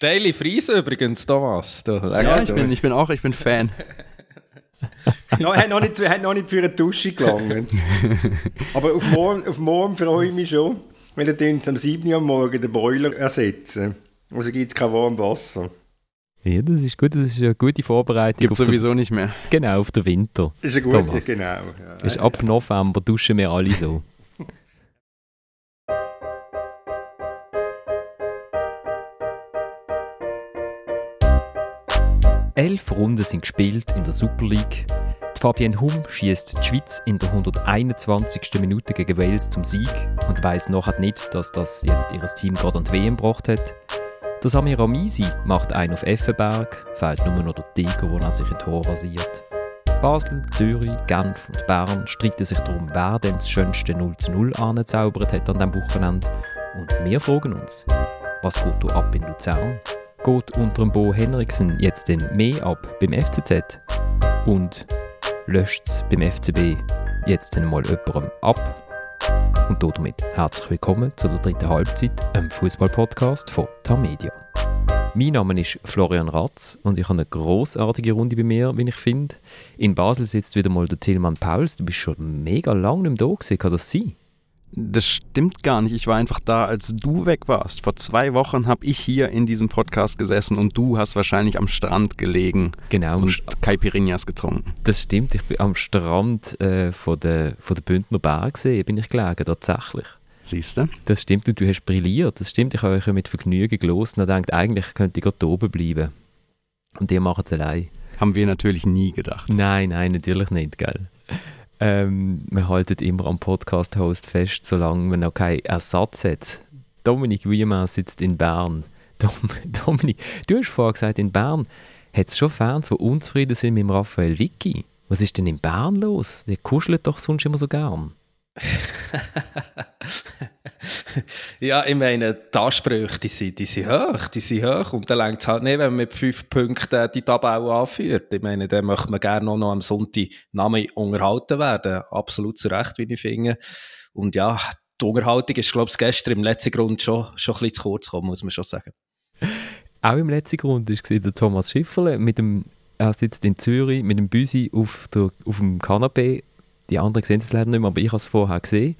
Steile Friese übrigens, Thomas. Da, ja, ich bin, ich bin auch, ich bin Fan. no, hat, noch nicht, hat noch nicht für eine Dusche gelangt. Aber auf morgen, auf morgen freue ich mich schon, weil dann am 7. Uhr morgen den Boiler ersetzen. Also gibt es kein warmes Wasser. Ja, das ist gut, das ist eine gute Vorbereitung. Gibt sowieso der, nicht mehr. Genau, auf den Winter. Ist eine gute, Thomas. genau. Ja. Ist ab November duschen wir alle so. Elf Runden sind gespielt in der Super League. Fabienne Hum schießt die Schweiz in der 121. Minute gegen Wales zum Sieg und weiß nachher nicht, dass das jetzt ihr Team gerade an die WM gebracht hat. Der Samir Amisi macht einen auf Effenberg, fehlt nur noch der Tiger, wo er sich in Tor rasiert. Basel, Zürich, Genf und Bern streiten sich darum, wer denn das schönste 0 zu 0 angezaubert hat an diesem Wochenende. Und wir fragen uns, was geht da ab in Luzern? Geht unter dem Bo Henriksen jetzt denn mehr ab beim FCZ und löscht es beim FCB jetzt dann mal jemandem ab. Und damit herzlich willkommen zu der dritten Halbzeit, einem Fußball-Podcast von Tamedia. Mein Name ist Florian Ratz und ich habe eine großartige Runde bei mir, wie ich finde. In Basel sitzt wieder mal der Tillmann Pauls. Du bist schon mega lange nicht mehr da. Kann das sein? Das stimmt gar nicht. Ich war einfach da, als du weg warst. Vor zwei Wochen habe ich hier in diesem Podcast gesessen und du hast wahrscheinlich am Strand gelegen genau, und Caipirinhas getrunken. Das stimmt. Ich bin am Strand äh, von, der, von der Bündner Bar gesehen, bin ich gelegen, tatsächlich. Siehst du? Das stimmt und du hast brilliert. Das stimmt. Ich habe euch mit Vergnügen gelesen und gedacht, eigentlich könnte ich gerade oben bleiben. Und ihr macht es allein. Haben wir natürlich nie gedacht. Nein, nein, natürlich nicht, gell? Ähm, wir halten immer am Podcast-Host fest, solange man noch keinen Ersatz hat. Dominik Wiemann sitzt in Bern. Dom Dominik, du hast vorher gesagt, in Bern hat es schon Fans, die unzufrieden sind mit Raphael Vicky. Was ist denn in Bern los? Der kuschelt doch sonst immer so gern. ja, ich meine, die Ansprüche, die sind, die sind hoch, die sind hoch. Und dann längt es halt nicht, wenn man mit fünf Punkten die Tabelle anführt. Ich meine, dann möchte man gerne noch am Sonntag Namen unterhalten werden. Absolut zu Recht, wie ich finde. Und ja, die Unterhaltung ist, glaube ich, gestern im letzten Grund schon, schon ein bisschen zu kurz gekommen, muss man schon sagen. Auch im letzten Grund war der Thomas Schifferle mit dem er sitzt in Zürich mit dem Büsi auf, auf dem Kanapee die anderen sehen es leider nicht mehr, aber ich habe es vorher gesehen.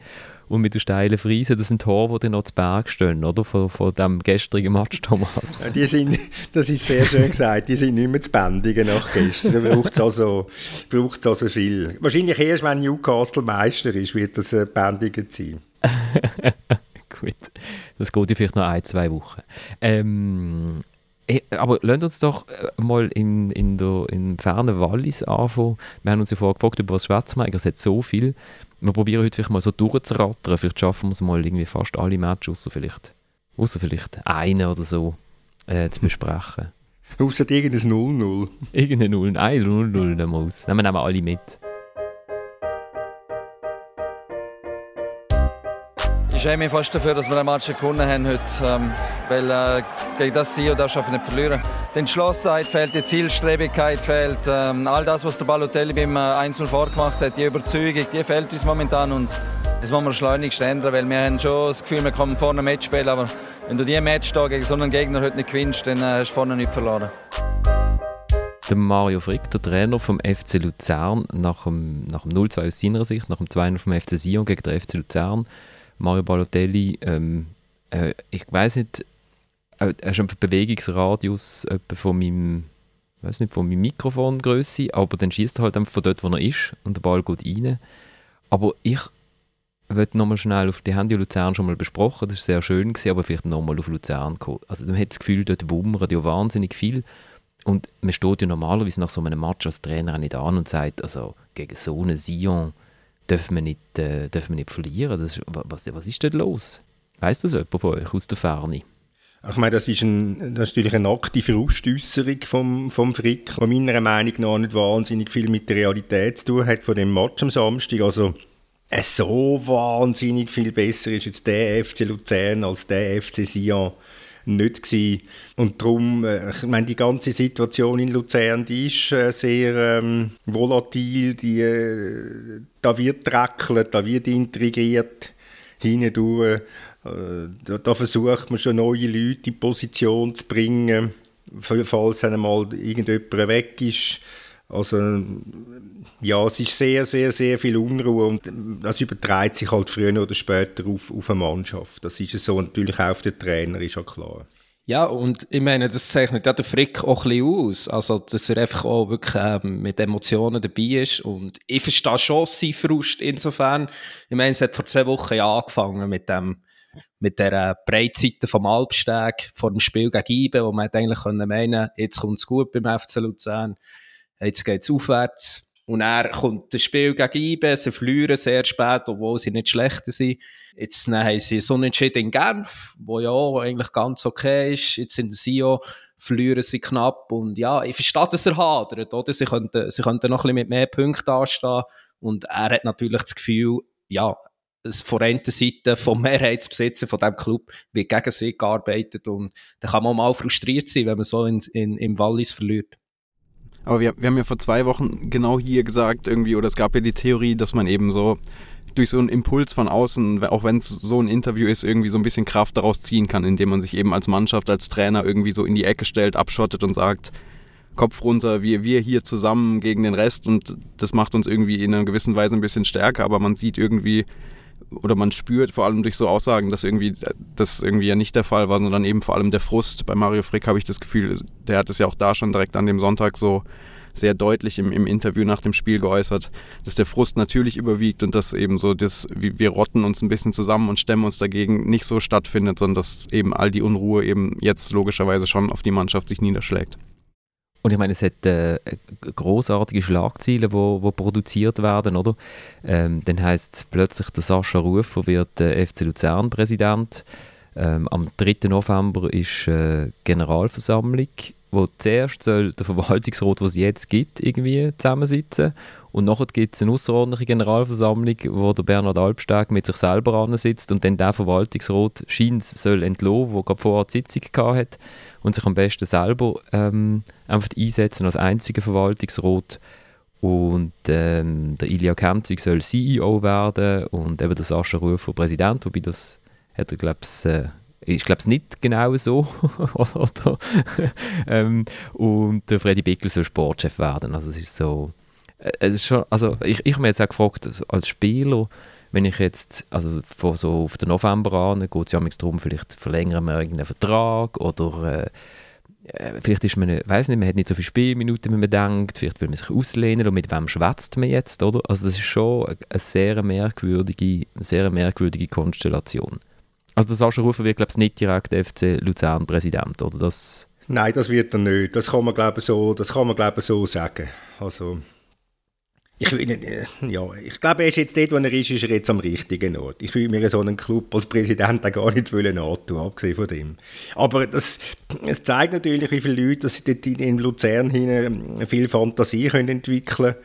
Und mit den steilen Friesen, das sind Tore, die noch zu Berg stehen, oder? Von, von dem gestrigen Match, Thomas. Ja, die sind, das ist sehr schön gesagt, die sind nicht mehr zu bändigen nach gestern. Da braucht es also, also viel. Wahrscheinlich erst, wenn Newcastle Meister ist, wird das bändigend sein. Gut, das geht ja vielleicht noch ein, zwei Wochen. Ähm, Hey, aber lasst uns doch äh, mal in, in der, im fernen Wallis anfangen. Wir haben uns ja vorher gefragt, über was schwätzen wir Es hat so viel. Wir probieren heute vielleicht mal so durchzurattern. Vielleicht schaffen wir es mal irgendwie fast alle Matches, außer vielleicht, außer vielleicht eine oder so, äh, zu besprechen. Außer irgendein 0-0. Irgendein 0 Nein, 0-0 nehmen wir aus. Nehmen wir alle mit. Ich schäme mich fast dafür, dass wir den Match gewonnen haben heute, ähm, weil äh, gegen das Sio darfst du nicht verlieren. Die Entschlossenheit fehlt, die Zielstrebigkeit fehlt, ähm, all das, was der Balotelli beim äh, 1-0 vorgemacht hat, die Überzeugung, die fehlt uns momentan und das wollen wir schleunigst ändern, weil wir haben schon das Gefühl, wir kommen vorne Match spielen, aber wenn du die Match da gegen so einen Gegner heute nicht gewinnst, dann äh, hast du vorne nicht verloren. Der Mario Frick, der Trainer vom FC Luzern, nach dem, nach dem 0-2 aus seiner Sicht, nach dem 2-0 vom FC Sion gegen den FC Luzern, Mario Balotelli, ähm, äh, ich weiß nicht, äh, er ist einfach Bewegungsradius von meinem, weiß nicht, von meinem Mikrofongröße, aber dann schießt er halt einfach von dort, wo er ist und der Ball geht rein. Aber ich wollte nochmal schnell auf die Handy Luzern schon mal besprochen, das war sehr schön, gewesen, aber vielleicht nochmal auf Luzern kommen. Also man hat das Gefühl, dort wummert ja wahnsinnig viel und man steht ja normalerweise nach so einem Match als Trainer nicht an und sagt, also gegen so einen Sion dürfen wir nicht, äh, dürfen wir nicht verlieren. Das ist, was, was ist denn los? Weißt das jemand von euch aus der Ferne? Ich meine, das ist, ein, das ist natürlich eine aktive Frustäusserung vom, vom Frick, die meiner Meinung nach nicht wahnsinnig viel mit der Realität zu tun hat von dem Match am Samstag. Also äh, so wahnsinnig viel besser ist jetzt der FC Luzern als der FC Sion nicht gewesen. Und darum, äh, ich meine, die ganze Situation in Luzern, die ist äh, sehr ähm, volatil, die, äh, da wird dreckelt, da wird intrigiert hindurch. Äh, da, da, versucht man schon neue Leute in Position zu bringen, falls einmal irgendjemand weg ist. Also ja, es ist sehr, sehr, sehr viel Unruhe und das überträgt sich halt früher oder später auf, auf eine Mannschaft. Das ist so natürlich auch auf den Trainer, ist ja klar. Ja, und ich meine, das zeichnet ja der Frick auch ein bisschen aus. Also, dass er einfach auch wirklich ähm, mit Emotionen dabei ist. Und ich verstehe schon seinen Frust insofern. Ich meine, es hat vor zwei Wochen ja angefangen mit dem, mit der Breitseite vom Alpsteg vor dem Spiel gegen Ibe, wo man eigentlich meinen, jetzt kommt es gut beim FC Luzern, jetzt geht es aufwärts. Und er kommt das Spiel gegen IBE, sie verlieren sehr spät, obwohl sie nicht schlechter sind. Jetzt haben sie so einen Unentschieden in Genf, wo ja eigentlich ganz okay ist. Jetzt sind sie auch, verlieren sie knapp. Und ja, ich verstehe, dass er hadert, oder? Sie könnten, sie könnten noch ein bisschen mit mehr Punkten anstehen. Und er hat natürlich das Gefühl, ja, von der Seite vom Mehrheitsbesitzer von diesem Club wird gegen sie gearbeitet und da kann man mal frustriert sein, wenn man so in, in, im Wallis verliert. Aber wir, wir haben ja vor zwei Wochen genau hier gesagt, irgendwie, oder es gab ja die Theorie, dass man eben so durch so einen Impuls von außen, auch wenn es so ein Interview ist, irgendwie so ein bisschen Kraft daraus ziehen kann, indem man sich eben als Mannschaft, als Trainer irgendwie so in die Ecke stellt, abschottet und sagt, Kopf runter, wir, wir hier zusammen gegen den Rest und das macht uns irgendwie in einer gewissen Weise ein bisschen stärker, aber man sieht irgendwie, oder man spürt vor allem durch so Aussagen, dass irgendwie das irgendwie ja nicht der Fall war, sondern eben vor allem der Frust. Bei Mario Frick habe ich das Gefühl, der hat es ja auch da schon direkt an dem Sonntag so sehr deutlich im, im Interview nach dem Spiel geäußert, dass der Frust natürlich überwiegt und dass eben so das, wir rotten uns ein bisschen zusammen und stemmen uns dagegen nicht so stattfindet, sondern dass eben all die Unruhe eben jetzt logischerweise schon auf die Mannschaft sich niederschlägt. Und ich meine, es hat äh, großartige Schlagzeilen, wo, wo produziert werden, oder? Ähm, dann heißt es plötzlich, der Sascha Rufer wird äh, FC Luzern Präsident. Ähm, am 3. November ist äh, Generalversammlung, wo zuerst soll der Verwaltungsrat, was es jetzt gibt, irgendwie zusammensitzen und nachher gibt es eine außerordentliche Generalversammlung, wo der Bernhard Albstag mit sich selber ansitzt und dann der Verwaltungsrat scheint soll entlassen, der gerade vorher die Sitzung gehabt und sich am besten selber ähm, einfach einsetzen als einziger Verwaltungsrat. Und ähm, der Ilya Kempzig soll CEO werden und eben der Sascha Rufer Präsident, wobei das hat er, glaube ich, äh, ich glaube es nicht genau so. ähm, und der Freddy Bickel soll Sportchef werden. Also es ist so, äh, es ist schon, also ich, ich habe mir jetzt auch gefragt, als Spieler, wenn ich jetzt, also von so auf den November an, geht es ja darum, vielleicht verlängern wir irgendeinen Vertrag oder äh, äh vielleicht ist man, weiß nicht, man hat nicht so viele Spielminuten, wie man denkt, vielleicht will man sich auslehnen und mit wem schwätzt man jetzt, oder? Also das ist schon eine sehr merkwürdige, sehr merkwürdige Konstellation. Also das Sascha Rufer wird, glaube ich, nicht direkt FC Luzern Präsident, oder? Das Nein, das wird er nicht. Das kann man, glaube ich, so, das kann man, glaube ich, so sagen. Also ich, äh, ja, ich glaube, er ist jetzt dort, wo er ist, ist er jetzt am richtigen Ort. Ich will mir so einen Club als Präsident auch gar nicht wollen antun, abgesehen von dem. Aber das, es zeigt natürlich, wie viele Leute dass sie dort in Luzern hin viel Fantasie können entwickeln können.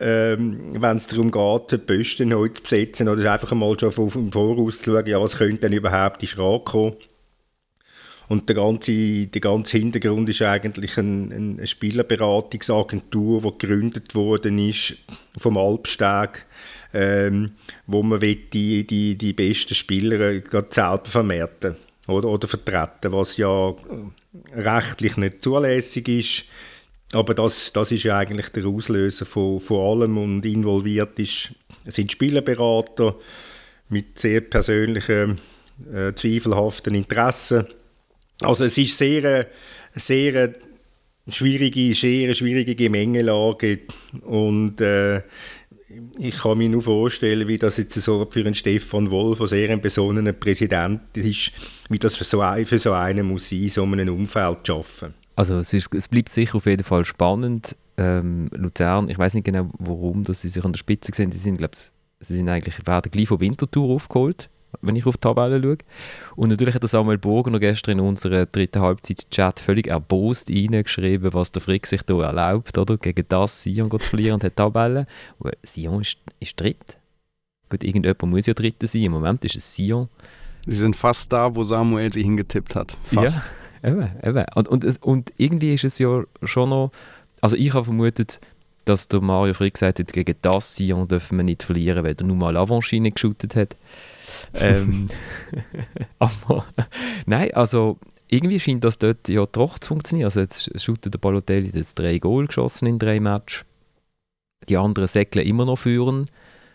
Ähm, wenn es darum geht, die Posten neu zu besetzen oder einfach mal schon im Voraus zu schauen, ja, was könnte denn überhaupt in Frage kommen. Und der ganze, der ganze Hintergrund ist eigentlich ein, eine Spielerberatungsagentur, die gegründet worden ist vom Alpsteg, ähm, wo man die, die, die besten Spieler gerade selber vermerken oder, oder vertreten, was ja rechtlich nicht zulässig ist. Aber das, das ist ja eigentlich der Auslöser von, von allem und involviert ist, sind Spielerberater mit sehr persönlichen, äh, zweifelhaften Interessen also es ist sehr, sehr schwierige, sehr schwierige Gemengelage und äh, ich kann mir nur vorstellen, wie das jetzt so für einen Stefan Wolf, der sehr ein besonnener Präsident ist, wie das für so, ein, für so einen muss sein, so einem Umfeld zu arbeiten. Also es, ist, es bleibt sicher auf jeden Fall spannend. Ähm, Luzern, ich weiß nicht genau, warum dass sie sich an der Spitze sehen. Sie sind, glaube sie sind eigentlich werden gleich von Winterthur aufgeholt wenn ich auf die Tabelle schaue. Und natürlich hat der Samuel Burger noch gestern in unserer dritten Halbzeit-Chat völlig erbost reingeschrieben, was der Frick sich da erlaubt, oder? Gegen das Sion zu verlieren und hat Tabelle. Sion ist, ist dritt. Gut, irgendjemand muss ja dritter sein. Im Moment ist es Sion. Sie sind fast da, wo Samuel sie hingetippt hat. Fast. Ja, eben, eben. Und, und, und irgendwie ist es ja schon noch, also ich habe vermutet, dass der Mario Frick gesagt hat, gegen das Sion dürfen wir nicht verlieren, weil er nur mal Avancine geschootet hat. Ähm, aber nein, also irgendwie scheint das dort ja doch zu funktionieren. Also jetzt shootet der Balotelli jetzt drei Goal geschossen in drei Matches. Die anderen säckeln immer noch führen.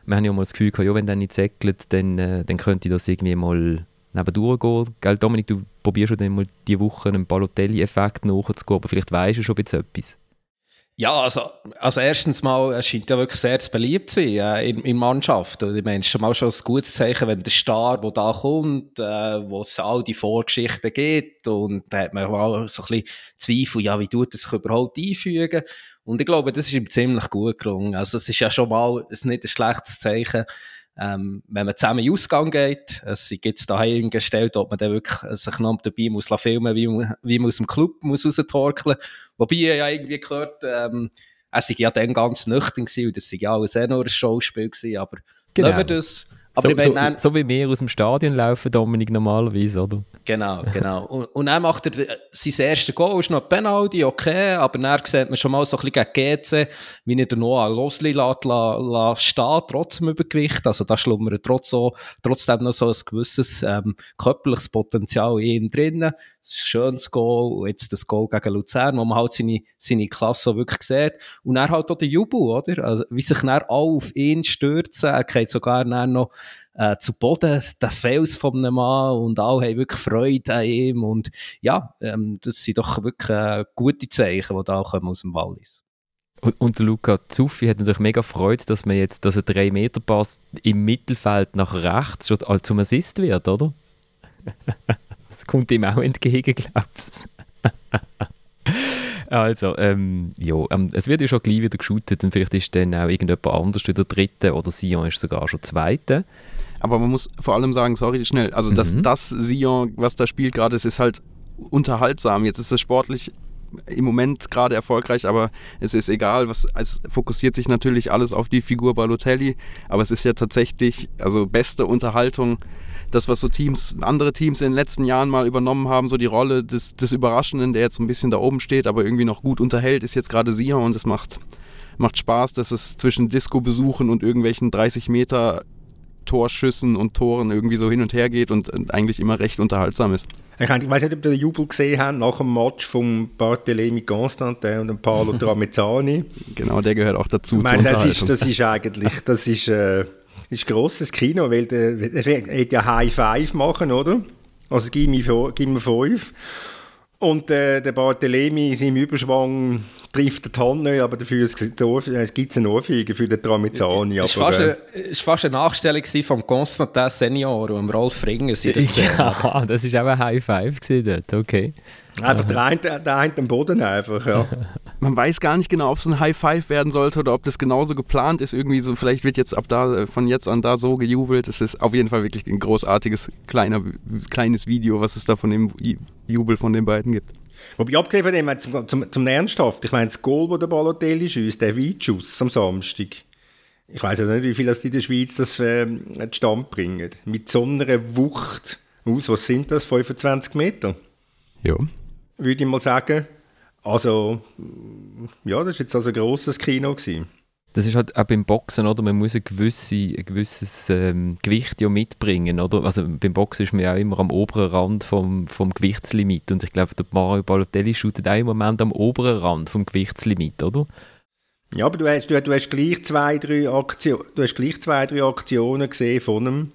Wir haben ja mal das Gefühl gehabt, ja, wenn der nicht säckelt, dann, äh, dann könnte das irgendwie mal nebendurch gehen. Gell, Dominik, du probierst schon dann mal diese Woche einen Balotelli-Effekt nachzugehen, aber vielleicht weißt du schon ein bisschen etwas. Ja, also, also erstens mal, es scheint ja wirklich sehr beliebt zu sein äh, in, in Mannschaft. Und ich meine, es ist schon mal schon ein gutes Zeichen, wenn der Star, der da kommt, äh, wo es all die Vorgeschichten gibt und da hat man mal so ein bisschen Zweifel, ja, wie tut er sich überhaupt einfügen? Und ich glaube, das ist ihm ziemlich gut gelungen. Also es ist ja schon mal ist nicht ein schlechtes Zeichen, ähm, wenn man zusammen in Ausgang geht, es gibt es daheim gestellt, ob man dann wirklich sich noch dabei muss filmen wie, wie man aus dem Club muss raustorkeln Wobei ich ja irgendwie gehört, ähm, er sei ja dann ganz nüchtern gewesen, und das sei ja alles eh nur ein Schauspiel gewesen, aber genau. wir das aber so, ich mein, so, so, wie wir aus dem Stadion laufen, Dominik, normalerweise, oder? Genau, genau. Und, und dann macht er äh, sein erstes Goal, ist noch ein Penalty, okay, aber dann sieht man schon mal so ein bisschen gegen GC, wie er Noah Losli lässt, lässt stehen, trotz dem Übergewicht. Also da schlummert trotz so, trotzdem noch so ein gewisses ähm, körperliches Potenzial in ihm drin. Ein schönes Goal, und jetzt das Goal gegen Luzern, wo man halt seine, seine Klasse wirklich sieht. Und er halt auch der Jubel, oder? Also, wie sich dann alle auf ihn stürzen, er geht sogar dann noch äh, zu Boden, der Fels von einem Mann und alle haben wirklich Freude an ihm und ja, ähm, das sind doch wirklich äh, gute Zeichen, die da kommen aus dem Wallis. Und, und Luca Zuffi hat natürlich mega Freude, dass man jetzt, dass er drei Meter Pass im Mittelfeld nach rechts schon zum Assist wird, oder? das kommt ihm auch entgegen, glaubst Also, ähm, ja, ähm, es wird ja schon gleich wieder geshootet und vielleicht ist dann auch irgendjemand anders wieder Dritte oder Sion ist sogar schon Zweite. Aber man muss vor allem sagen, sorry, schnell, also mhm. dass das Sion, was da spielt gerade, es ist halt unterhaltsam. Jetzt ist es sportlich im Moment gerade erfolgreich, aber es ist egal, was, es fokussiert sich natürlich alles auf die Figur Balotelli, aber es ist ja tatsächlich, also beste Unterhaltung, das, was so Teams, andere Teams in den letzten Jahren mal übernommen haben, so die Rolle des, des Überraschenden, der jetzt ein bisschen da oben steht, aber irgendwie noch gut unterhält, ist jetzt gerade Sion und es macht, macht Spaß, dass es zwischen Disco-Besuchen und irgendwelchen 30 Meter Torschüssen und Toren irgendwie so hin und her geht und, eigentlich immer recht unterhaltsam ist. Ich weiß nicht, ob ihr den Jubel gesehen habt nach dem Match von Barthelemy Constantin und Paolo Tramezzani. genau, der gehört auch dazu. Ich meine, das ist, das ist eigentlich, das ist, äh, ist ein grosses Kino, weil der, er hätte ja High Five machen, oder? Also gib mir, gib mir fünf. Und äh, der Barthelemy in seinem Überschwang trifft den Tonne, aber dafür es gibt es eine Ohrfeige für den. Es war fast, äh, fast eine Nachstellung von Constantin Senior und Rolf Ringer. Ja, das war auch ein High Five dort, okay. Einfach der eine, der eine am Boden einfach, ja. Man weiß gar nicht genau, ob es ein High Five werden sollte oder ob das genauso geplant ist. Irgendwie so, vielleicht wird jetzt ab da, von jetzt an da so gejubelt. Es ist auf jeden Fall wirklich ein großartiges kleiner, kleines Video, was es da von dem Jubel von den beiden gibt. Wobei, abgesehen von dem, zum, zum, zum Ernsthaft, ich meine, das Goal, das der Balotelli schießt, der Weitschuss am Samstag, ich weiß ja nicht, wie viel das in der Schweiz das äh, Stand bringen. Mit so einer Wucht aus, was sind das, 25 Meter? Ja würde ich mal sagen. Also, ja, das war jetzt also ein grosses Kino. Gewesen. Das ist halt auch beim Boxen, oder? Man muss ein, gewisse, ein gewisses ähm, Gewicht ja mitbringen, oder? Also beim Boxen ist man ja auch immer am oberen Rand vom, vom Gewichtslimit und ich glaube, der Mario Balotelli shootet auch im Moment am oberen Rand vom Gewichtslimit, oder? Ja, aber du hast, du, du hast, gleich, zwei, drei Aktion, du hast gleich zwei, drei Aktionen gesehen von ihm,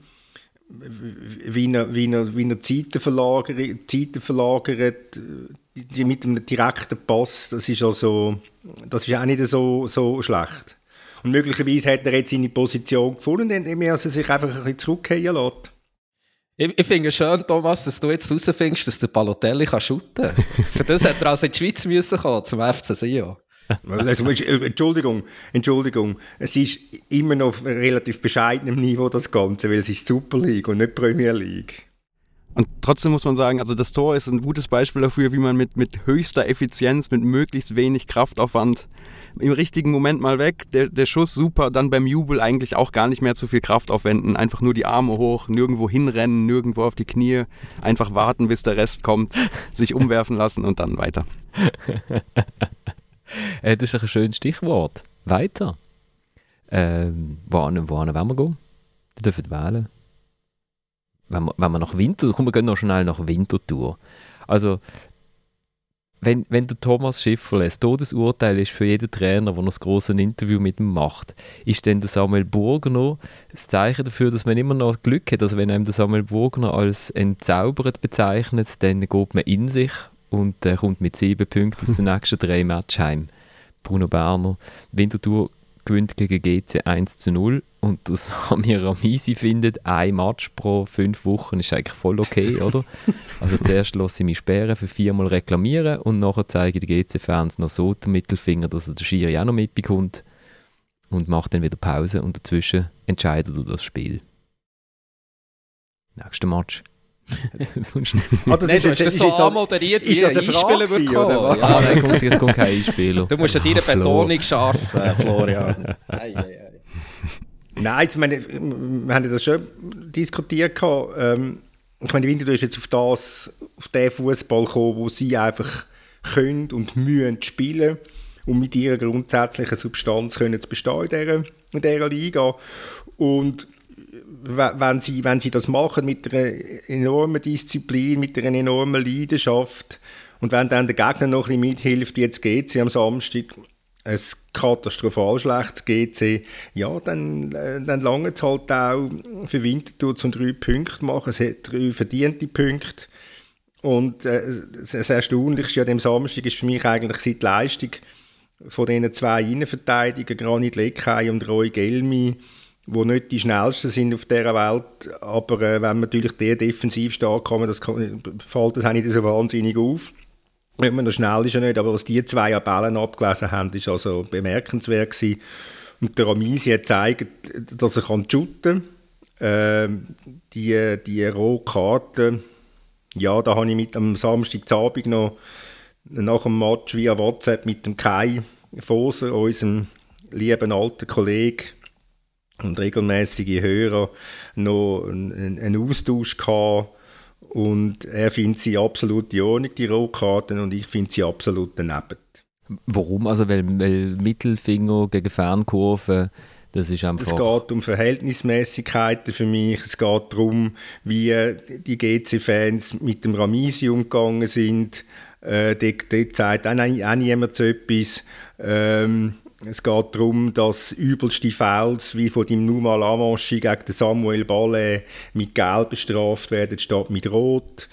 wie er, wie er, wie er Zeiten, verlagert, Zeiten verlagert die, mit einem direkten Pass, das ist also, das ist auch nicht so, so schlecht. Und möglicherweise hat er jetzt seine Position gefunden, indem er sich einfach ein bisschen zurückgehen lässt. Ich, ich finde es schön, Thomas, dass du jetzt herausfindest, dass der Balotelli kann shooten kann. Für das hat er also in die Schweiz müssen kommen, zum FC Sion. Entschuldigung, Entschuldigung, es ist immer noch auf relativ bescheidenem Niveau das Ganze, weil es ist Super League und nicht Premier League. Und trotzdem muss man sagen, also das Tor ist ein gutes Beispiel dafür, wie man mit, mit höchster Effizienz, mit möglichst wenig Kraftaufwand im richtigen Moment mal weg, der, der Schuss super, dann beim Jubel eigentlich auch gar nicht mehr zu viel Kraft aufwenden, einfach nur die Arme hoch, nirgendwo hinrennen, nirgendwo auf die Knie, einfach warten, bis der Rest kommt, sich umwerfen lassen und dann weiter. das ist ein schönes Stichwort. weiter. Ähm, wohin, wohin wollen wir gehen? Ihr dürft wählen. Wenn wir, wenn wir nach Winter, komm, wir gehen noch schnell nach Winterthur. Also, wenn, wenn der Thomas Schifferle das Todesurteil ist für jeden Trainer, der noch ein grosses Interview mit ihm macht, ist dann der Samuel Burgner das Zeichen dafür, dass man immer noch Glück hat. Also wenn einem der Samuel Burgner als entzaubert bezeichnet, dann geht man in sich und äh, kommt mit sieben Punkten aus den nächsten drei Matches heim. Bruno Berner, Winterthur gewinnt gegen GC 1 zu 0 und das Samir Ramisi findet, ein Match pro fünf Wochen ist eigentlich voll okay, oder? Also zuerst lasse ich mich sperren für viermal reklamieren und nachher zeige ich den GC-Fans noch so den Mittelfinger, dass er der Schiri auch noch mitbekommt und macht dann wieder Pause und dazwischen entscheidet er das Spiel. Nächster Match. ah, das ist, ist das so anmoderiert wie ein Einspieler bekommen? Oder? Ja, nein, kommt, jetzt kommt kein Einspieler. Du musst ja deine Betonung schaffen, äh, Florian. Nein, ich meine, wir haben das schon diskutiert. Ähm, ich meine, Winter ist jetzt auf das, auf den Fußball gekommen, wo sie einfach können und müssen spielen um mit ihrer grundsätzlichen Substanz können zu bestehen in dieser, in dieser Liga. Und wenn sie, wenn sie das machen mit einer enormen Disziplin, mit einer enormen Leidenschaft und wenn dann der Gegner noch ein bisschen mithilft, jetzt sie am Samstag, ein katastrophal schlechtes GC, ja, dann, äh, dann lange es halt auch für Winterthur zum drei Punkte machen. Es hat drei verdiente Punkte. Und äh, das Erstaunlichste an dem Samstag ist für mich eigentlich seit Leistung von diesen zwei Innenverteidigern, Granit Leckay und Roy Gelmi, die nicht die schnellsten sind auf dieser Welt, aber äh, wenn man natürlich der defensiv stark kann, das kann, fällt das nicht so wahnsinnig auf. Wenn man noch schnell ist ja nicht, aber was die zwei an Bällen abgelesen haben, ist also bemerkenswert gewesen. Und der Ramisi hat gezeigt, dass er kann shooten kann. Ähm, die, die rohe ja, da habe ich mit am Samstagabend noch nach dem Match via WhatsApp mit dem Kai Foser, unserem lieben alten Kollegen, und regelmäßige Hörer noch einen, Austausch gehabt. Und er findet sie absolut in Ordnung, die Rohkarten, und ich finde sie absolut daneben. Warum? Also, weil, weil Mittelfinger gegen Fernkurven, das ist einfach... Es geht um Verhältnismäßigkeiten für mich. Es geht darum, wie die GC-Fans mit dem Ramisi umgegangen sind. Äh, dort, dort sagt auch, auch niemand so etwas. Ähm, es geht darum, dass übelste Fouls wie von dem Numa Lavanchi gegen Samuel Ballet mit Gelb bestraft werden, statt mit Rot.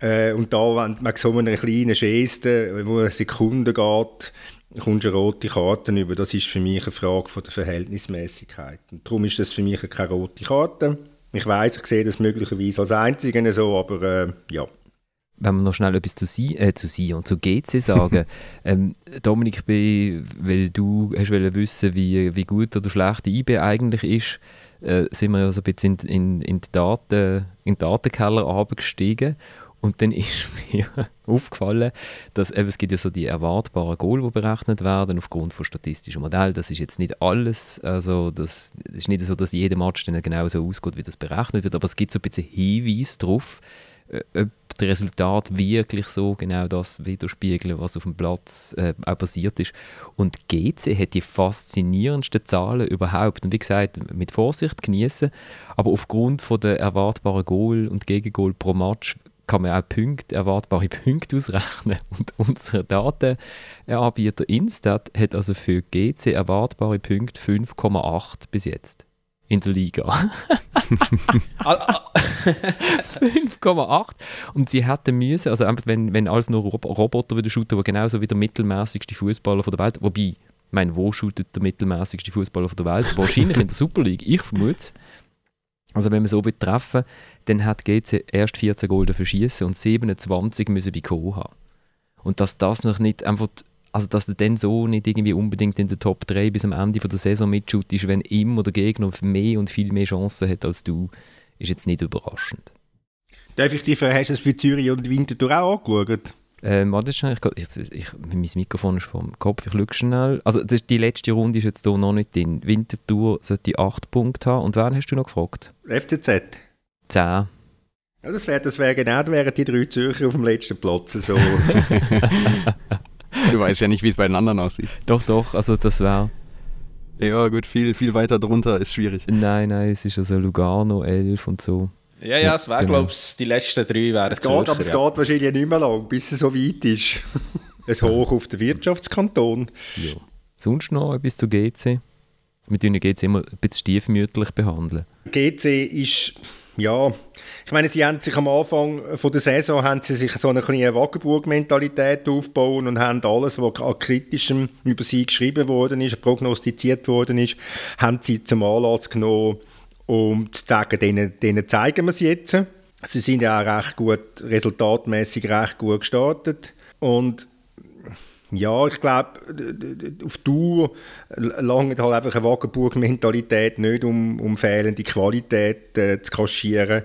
Äh, und da, wenn man so eine kleine Geste, wo eine Sekunde geht, kommst du rote Karte über. Das ist für mich eine Frage von der Verhältnismäßigkeit. Und darum ist das für mich keine rote Karte. Ich weiß, ich sehe das möglicherweise als Einzige so, aber äh, ja wenn wir noch schnell etwas zu Sie, äh, zu Sie und zu GC sagen. ähm, Dominik B., weil du hast wissen wie, wie gut oder schlecht die IB eigentlich ist, äh, sind wir ja so ein bisschen in, in, in, die Daten, in den Datenkeller abgestiegen. Und dann ist mir aufgefallen, dass eben, es gibt ja so die erwartbaren Goal, die berechnet werden aufgrund von statistischen Modellen. Das ist jetzt nicht alles, also das ist nicht so, dass jeder Match dann genau so ausgeht, wie das berechnet wird, aber es gibt so ein bisschen Hinweis darauf, ob die Resultate wirklich so genau das widerspiegeln, was auf dem Platz äh, auch passiert ist. Und GC hat die faszinierendsten Zahlen überhaupt. Und wie gesagt, mit Vorsicht genießen, aber aufgrund von der erwartbaren Goal und Gegengol pro Match kann man auch Punkte, erwartbare Punkte ausrechnen. Und unser Datenanbieter Instat hat also für GC erwartbare Punkte 5,8 bis jetzt in der Liga. 5,8 und sie hätten müssen, also einfach, wenn, wenn alles nur Rob Roboter wieder shooten, die genauso wie der mittelmäßigste Fußballer der Welt, wobei, ich meine, wo shootet der mittelmäßigste Fußballer der Welt? Wahrscheinlich in der Super League, ich vermute Also wenn man so treffen dann hat GC erst 14 Goal dafür schießen und 27 müssen bei Co haben. Und dass das noch nicht einfach also dass du dann so nicht irgendwie unbedingt in der Top 3 bis am Ende von der Saison mitschuttest, wenn immer der Gegner mehr und viel mehr Chancen hat als du, ist jetzt nicht überraschend. Darf ich dich hast du es für Zürich und Winterthur auch angeschaut? Ähm, warte schnell, ich, ich, ich, mein Mikrofon ist vom Kopf, ich schaue schnell. Also das, die letzte Runde ist jetzt hier noch nicht drin. Winterthur sollte 8 Punkte haben. Und wen hast du noch gefragt? FCZ. 10. Ja, das wäre das wär genau, wären die drei Zürcher auf dem letzten Platz. So. Du weißt ja nicht, wie es bei den anderen aussieht. Doch, doch, also das wäre Ja, gut, viel, viel weiter drunter ist schwierig. Nein, nein, es ist also Lugano 11 und so. Ja, ja, es wäre, genau. glaube ich, die letzten drei wären Es geht, aber es geht wahrscheinlich nicht mehr lang, bis es so weit ist. Ein Hoch auf den Wirtschaftskanton. Ja. Sonst noch etwas zu GC? Wir tun ja GC immer ein bisschen stiefmütterlich behandeln. GC ist, ja, ich meine, sie haben sich am Anfang von der Saison haben sie sich so eine kleine Wagenburg-Mentalität aufgebaut und haben alles, was an Kritischem über sie geschrieben worden ist, prognostiziert worden ist, haben sie zum Anlass genommen, um zu sagen, denen, denen zeigen wir es jetzt. Sie sind ja auch recht gut, resultatmäßig recht gut gestartet und ja, ich glaube, auf Dauer langt halt einfach eine Wagenburg-Mentalität nicht, um, um fehlende Qualität äh, zu kaschieren.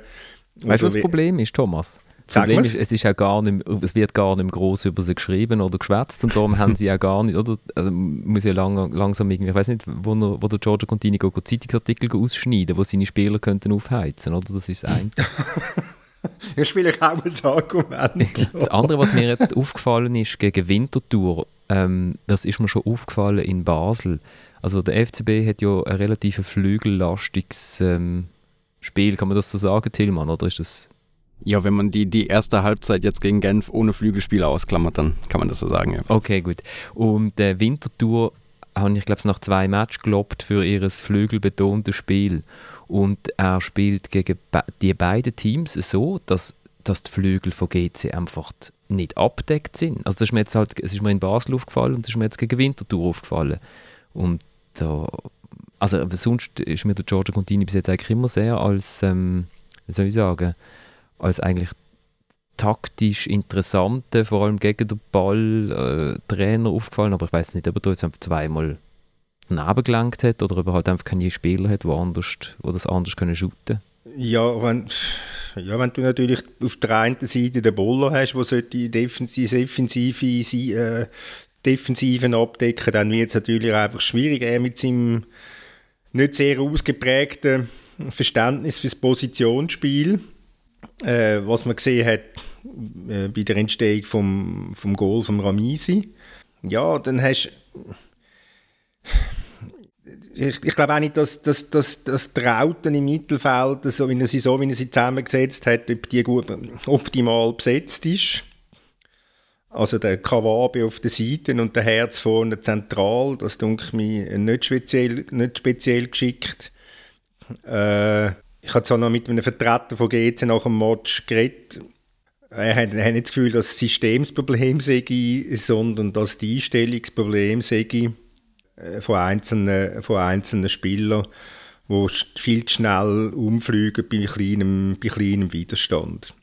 Weißt du, was das Problem ist, Thomas? Das Problem ist, es, ist auch gar nicht, es wird gar nicht gross über sie geschrieben oder geschwätzt und darum haben sie auch gar nicht, oder? Also, muss ja lang, langsam irgendwie, ich weiß nicht, wo, er, wo der Giorgio Contini go, go Zeitungsartikel ausschneiden, wo seine Spieler könnten aufheizen, oder? Das ist das eine. Das ist vielleicht auch ein Argument. Das andere, was mir jetzt aufgefallen ist, gegen Winterthur, ähm, das ist mir schon aufgefallen in Basel. Also der FCB hat ja ein relativ flügellastiges ähm, Spiel, kann man das so sagen, Tillmann, oder ist das... Ja, wenn man die, die erste Halbzeit jetzt gegen Genf ohne Flügelspieler ausklammert, dann kann man das so sagen, ja. Okay, gut. Und der Winterthur habe ich, glaube ich, nach zwei Matches gelobt für ihr flügelbetontes Spiel. Und er spielt gegen die beiden Teams so, dass, dass die Flügel von GC einfach nicht abdeckt sind. Also das ist mir jetzt halt, es ist mir in Basel aufgefallen und es ist mir jetzt gegen Winterthur aufgefallen. Und da, also sonst ist mir der Giorgio Contini bis jetzt eigentlich immer sehr als, ähm, soll ich sagen, als eigentlich taktisch interessante, vor allem gegen den Ball, äh, Trainer aufgefallen, aber ich weiß nicht, ob er da jetzt einfach zweimal gelangt hat oder ob er halt einfach keine Spieler hat, die, anders, die das anders können shooten Ja, wenn, ja, wenn du natürlich auf der einen Seite den Boller hast, der sollte die defensive, defensive, äh, Defensiven abdecken, dann wird es natürlich einfach schwierig. Er mit seinem nicht sehr ausgeprägten Verständnis fürs Positionsspiel, äh, was man gesehen hat äh, bei der Entstehung vom, vom Goal von Ramisi. Ja, dann hast ich, ich glaube auch nicht, dass, dass, dass, dass die Rauten im Mittelfeld, so wie er sie, so er sie zusammengesetzt hat, ob die gut, optimal besetzt ist. Also der Kawabe auf der Seite und der Herz vorne zentral, das denke mir nicht speziell, nicht speziell geschickt. Äh, ich habe zwar noch mit einem Vertreter von GC nach dem Match geredet. Er hat, er hat nicht das Gefühl, dass das Systemsproblem sei, sondern dass die Einstellungsproblem sei äh, von einzelnen, von einzelnen Spielern, die viel zu schnell umfliegen bei kleinem, bei kleinem Widerstand.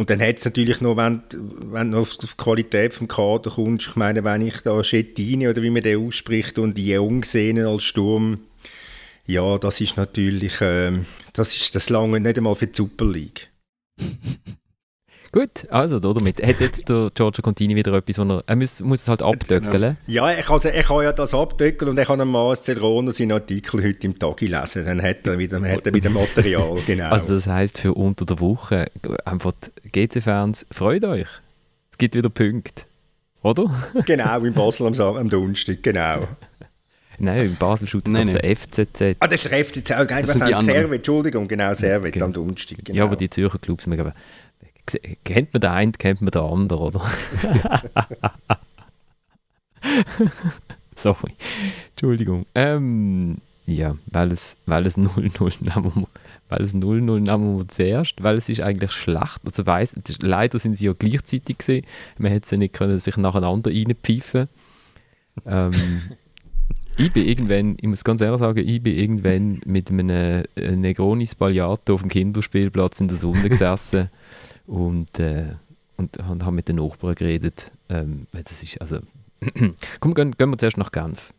Und dann hat es natürlich noch, wenn, wenn du auf die Qualität des Kader kommst, ich meine, wenn ich da Schettini oder wie man den ausspricht und die Jung sehen als Sturm, ja, das ist natürlich, ähm, das ist das lange nicht einmal für die Super League. Gut, also damit hat jetzt der Giorgio Contini wieder etwas, wo er, er muss, muss es halt abdöckeln. Ja, er kann, er kann ja das abdecken und er kann am Marcel Rohner seinen Artikel heute im Tag lesen. Dann hat er wieder, hat er wieder Material, genau. Also das heisst für unter der Woche, einfach GC-Fans, freut euch. Es gibt wieder Punkte. Oder? genau, in Basel am, Sam- am Donnerstag, genau. Nein, in Basel schaut Nein, doch der FCZ. Ah, das ist der FCZ, oh, Das was sind die haben anderen. Servet, Entschuldigung, genau, Servet Genau. am Donnerstag, genau. Ja, aber die Zürcher Clubs, wir geben- kennt man den einen, kennt man den anderen, oder? Sorry. Entschuldigung. Ähm, ja, weil es, weil es 0-0 nehmen wir, weil es 0-0 nehmen wir zuerst, weil es ist eigentlich schlecht. Also weiss, leider sind sie ja gleichzeitig gesehen. Man hätte sie nicht können sich nacheinander reinpfeifen. Ähm, ich bin irgendwann, ich muss ganz ehrlich sagen, ich bin irgendwann mit einem äh, Negroni Spagliato auf dem Kinderspielplatz in der Sonne gesessen und, äh, und habe mit den Nachbarn geredet. Ähm, das ist, also, komm, gehen, gehen wir zuerst nach Genf.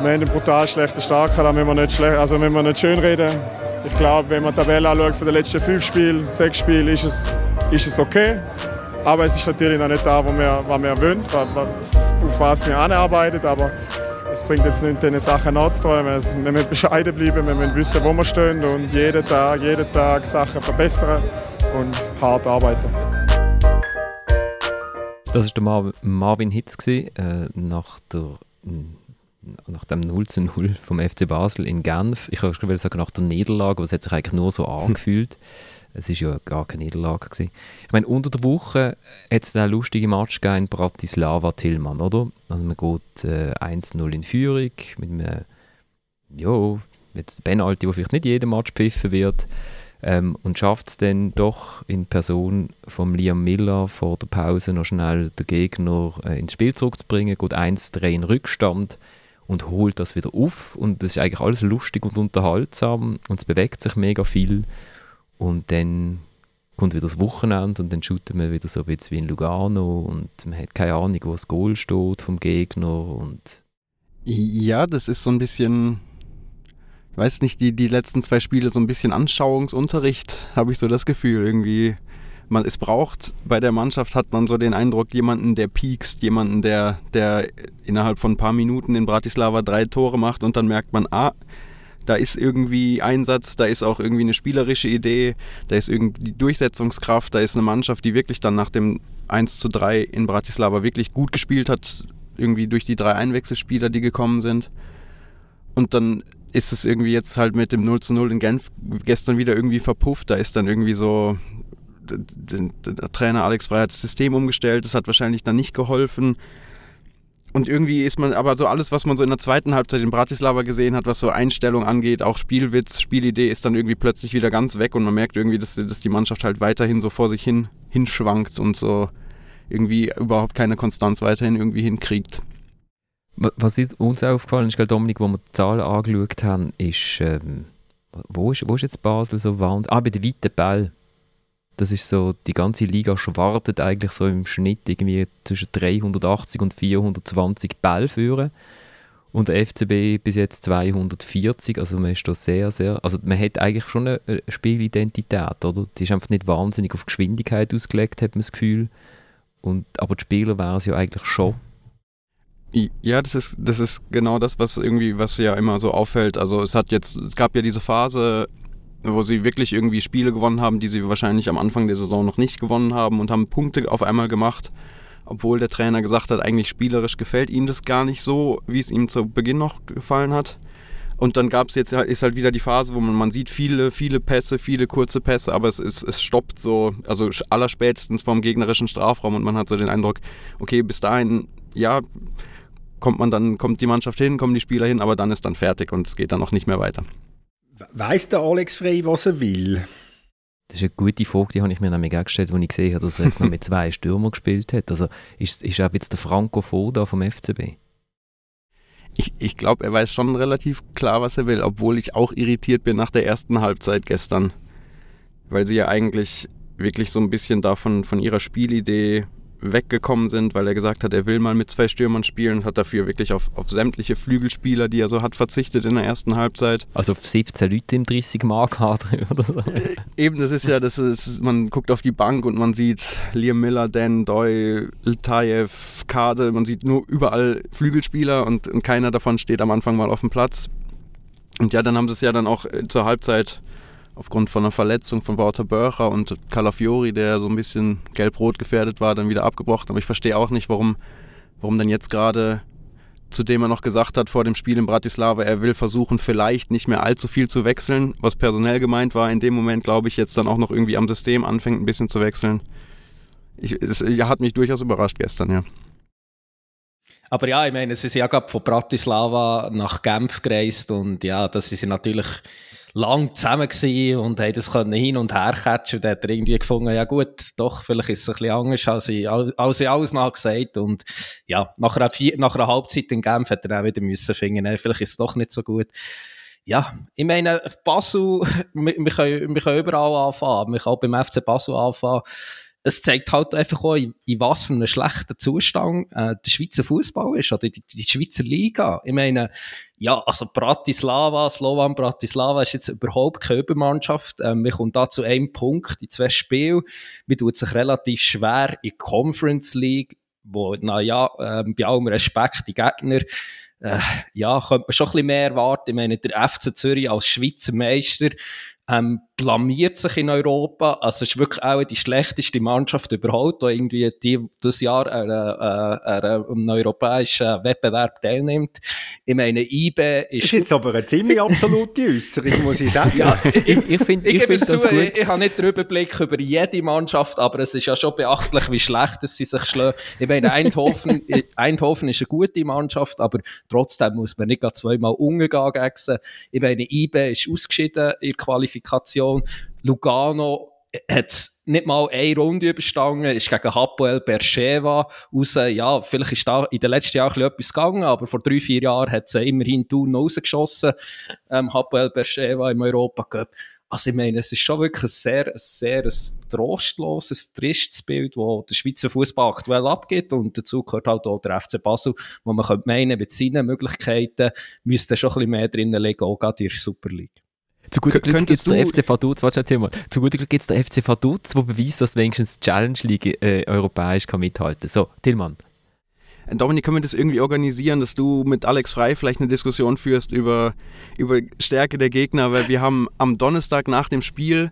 Wir haben einen brutal schlechten Start da müssen wir nicht, schlecht, also müssen wir nicht schön reden. Ich glaube, wenn man die Tabelle anschaut für die letzten fünf Spiele, sechs Spiele, ist es, ist es okay. Aber es ist natürlich noch nicht da, wo wir, was wir wollen, auf was wir anarbeiten. Aber es bringt jetzt nicht, diese Sachen nachzutragen. Wir müssen bescheiden bleiben, wir müssen wissen, wo wir stehen und jeden Tag, jeden Tag Sachen verbessern und hart arbeiten. Das war der Mar Marvin Hitz, äh, nach, der, nach dem 0 zu 0 vom FC Basel in Genf. Ich wollte sagen, nach der Niederlage, aber es hat sich eigentlich nur so angefühlt. Es war ja gar keine Niederlage. Gewesen. Ich meine, unter der Woche hat es einen lustigen Match gegeben in Bratislava-Tillmann, oder? Also man geht äh, 1-0 in Führung mit einem, ja, mit Penalty, wo vielleicht nicht jeder Match pfiffen wird ähm, und schafft es dann doch in Person von Liam Miller vor der Pause noch schnell den Gegner äh, ins Spiel zurückzubringen, geht 1-3 in Rückstand und holt das wieder auf und das ist eigentlich alles lustig und unterhaltsam und es bewegt sich mega viel und dann kommt wieder das Wochenende und dann shooten wir wieder so ein bisschen wie in Lugano und man hat keine Ahnung, wo das Goal steht vom Gegner und ja, das ist so ein bisschen weiß nicht, die, die letzten zwei Spiele so ein bisschen Anschauungsunterricht, habe ich so das Gefühl. Irgendwie, man, es braucht bei der Mannschaft, hat man so den Eindruck, jemanden, der piekst, jemanden, der, der innerhalb von ein paar Minuten in Bratislava drei Tore macht und dann merkt man, ah, da ist irgendwie Einsatz, da ist auch irgendwie eine spielerische Idee, da ist irgendwie Durchsetzungskraft, da ist eine Mannschaft, die wirklich dann nach dem 1 zu 3 in Bratislava wirklich gut gespielt hat, irgendwie durch die drei Einwechselspieler, die gekommen sind. Und dann ist es irgendwie jetzt halt mit dem 0 zu 0 in Genf gestern wieder irgendwie verpufft. Da ist dann irgendwie so, der, Trainer Alex Frey hat das System umgestellt, das hat wahrscheinlich dann nicht geholfen. Und irgendwie ist man, aber so alles, was man so in der zweiten Halbzeit in Bratislava gesehen hat, was so Einstellung angeht, auch Spielwitz, Spielidee, ist dann irgendwie plötzlich wieder ganz weg und man merkt irgendwie, dass, dass die Mannschaft halt weiterhin so vor sich hin hinschwankt und so irgendwie überhaupt keine Konstanz weiterhin irgendwie hinkriegt. Was ist uns aufgefallen ist, Dominik, wo wir die Zahlen angeschaut haben, ist, ähm, wo ist, wo ist jetzt Basel so wahnsinnig? Ah, bei den weiten Ball. Das ist so, die ganze Liga schwartet eigentlich so im Schnitt irgendwie zwischen 380 und 420 Ball führen. Und der FCB bis jetzt 240, also man ist da sehr, sehr, also man hat eigentlich schon eine Spielidentität, oder? Die ist einfach nicht wahnsinnig auf Geschwindigkeit ausgelegt, hat man das Gefühl. Und, aber die Spieler wären es ja eigentlich schon. Ja, das ist, das ist genau das, was irgendwie, was ja immer so auffällt. Also es hat jetzt, es gab ja diese Phase, wo sie wirklich irgendwie Spiele gewonnen haben, die sie wahrscheinlich am Anfang der Saison noch nicht gewonnen haben und haben Punkte auf einmal gemacht, obwohl der Trainer gesagt hat, eigentlich spielerisch gefällt ihm das gar nicht so, wie es ihm zu Beginn noch gefallen hat. Und dann gab es jetzt halt, ist halt wieder die Phase, wo man, man sieht viele, viele Pässe, viele kurze Pässe, aber es, ist, es stoppt so, also allerspätestens vom gegnerischen Strafraum und man hat so den Eindruck, okay, bis dahin, ja, kommt man dann, kommt die Mannschaft hin, kommen die Spieler hin, aber dann ist dann fertig und es geht dann auch nicht mehr weiter. Weiß der Alex Frey, was er will? Das ist eine gute Frage, die habe ich mir nämlich auch gestellt, als ich gesehen habe, dass er jetzt noch mit zwei Stürmern gespielt hat. Also ist, ist er jetzt der Franco Foda vom FCB? Ich, ich glaube, er weiß schon relativ klar, was er will, obwohl ich auch irritiert bin nach der ersten Halbzeit gestern. Weil sie ja eigentlich wirklich so ein bisschen davon von ihrer Spielidee weggekommen sind, weil er gesagt hat, er will mal mit zwei Stürmern spielen, hat dafür wirklich auf, auf sämtliche Flügelspieler, die er so hat, verzichtet in der ersten Halbzeit. Also auf 17 Leute im 30 Mark kader oder so. Äh, eben, das ist ja, das ist, man guckt auf die Bank und man sieht Liam Miller, Dan Doy, Ltayev, Kade, man sieht nur überall Flügelspieler und, und keiner davon steht am Anfang mal auf dem Platz. Und ja, dann haben sie es ja dann auch äh, zur Halbzeit aufgrund von einer Verletzung von Walter Börcher und Calafiori, der so ein bisschen gelb-rot gefährdet war, dann wieder abgebrochen. Aber ich verstehe auch nicht, warum, warum dann jetzt gerade, zudem er noch gesagt hat vor dem Spiel in Bratislava, er will versuchen, vielleicht nicht mehr allzu viel zu wechseln, was personell gemeint war. In dem Moment, glaube ich, jetzt dann auch noch irgendwie am System anfängt, ein bisschen zu wechseln. Ich, es hat mich durchaus überrascht gestern, ja. Aber ja, ich meine, es ist ja gerade von Bratislava nach Genf gereist und ja, das ist natürlich lang zusammen und haben das können hin und her catchen. Und hat er irgendwie gefunden, ja gut, doch, vielleicht ist es ein bisschen anders, als ich, als ich alles nachgesagt Und ja, nach einer, vier, nach einer Halbzeit in Genf hat er auch wieder müssen finden, nee, vielleicht ist es doch nicht so gut. Ja, ich meine, Basel, wir, wir, können, wir können überall anfangen. Wir können auch beim FC Basel anfangen es zeigt halt einfach auch, in, in was für einem schlechten Zustand äh, der Schweizer Fußball ist oder die, die Schweizer Liga. Ich meine, ja, also Bratislava, Slovan Bratislava ist jetzt überhaupt keine Übermannschaft. Ähm, man kommt da zu einem Punkt in zwei Spielen. Man tut sich relativ schwer in Conference League, wo, naja, ähm, bei allem Respekt, die Gegner, äh, ja, könnte man schon ein bisschen mehr erwarten. Ich meine, der FC Zürich als Schweizer Meister, ähm, blamiert sich in Europa. Also es ist wirklich auch die schlechteste Mannschaft überhaupt, die irgendwie die, das Jahr an, einem europäischen Wettbewerb teilnimmt. Ich meine, IBE ist... Das ist jetzt aber eine ziemlich absolute Äußerung, muss ich sagen. ja, ich, ich finde ich, ich find das gut. Ich, ich habe nicht den Überblick über jede Mannschaft, aber es ist ja schon beachtlich, wie schlecht sie sich schlagen. Ich meine, Eindhoven, Eindhoven ist eine gute Mannschaft, aber trotzdem muss man nicht zweimal umgehen gegen. Ich meine, IBE ist ausgeschieden in der Qualifikation Situation. Lugano hat nicht mal eine Runde überstanden, ist gegen Hapoel Bercheva raus. Ja, vielleicht ist da in den letzten Jahren etwas gegangen, aber vor drei, vier Jahren hat sie immerhin Thun rausgeschossen, ähm, Hapoel Bercheva im Europa Cup. Also ich meine, es ist schon wirklich ein sehr, sehr ein trostloses, tristes Bild, das der Schweizer Fußball aktuell abgeht und dazu gehört halt auch der FC Basel, wo man könnte meinen, mit seinen Möglichkeiten müsste schon ein bisschen mehr drinnen liegen, auch gerade in der Super League. Zu guter Glück gibt es der FC Vaduz, warte Thema. Zu guter Glück gibt es der FC Vaduz, der beweist, dass wenigstens die Challenge League äh, europäisch kann mithalten. So, Tillmann. Dominik, können wir das irgendwie organisieren, dass du mit Alex Frei vielleicht eine Diskussion führst über, über Stärke der Gegner, weil wir haben am Donnerstag nach dem Spiel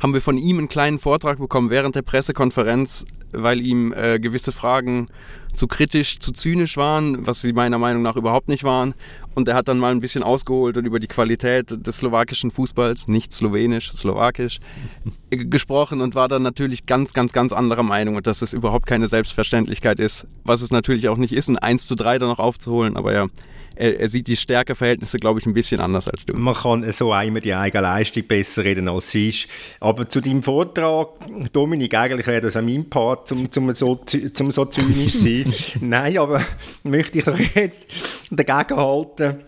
haben wir von ihm einen kleinen Vortrag bekommen während der Pressekonferenz, weil ihm äh, gewisse Fragen zu kritisch, zu zynisch waren, was sie meiner Meinung nach überhaupt nicht waren. Und er hat dann mal ein bisschen ausgeholt und über die Qualität des slowakischen Fußballs, nicht slowenisch, slowakisch, gesprochen und war dann natürlich ganz, ganz, ganz anderer Meinung und dass es überhaupt keine Selbstverständlichkeit ist, was es natürlich auch nicht ist, ein 1 zu 3 dann noch aufzuholen, aber ja, er, er sieht die Stärkeverhältnisse, glaube ich, ein bisschen anders als du. Man kann so einmal die eigene Leistung besser reden als sie ist. Aber zu deinem Vortrag, Dominik, eigentlich wäre das an meinem Part, zum, zum, so, zum so zynisch sein. Nein, aber möchte ich doch jetzt dagegen halten.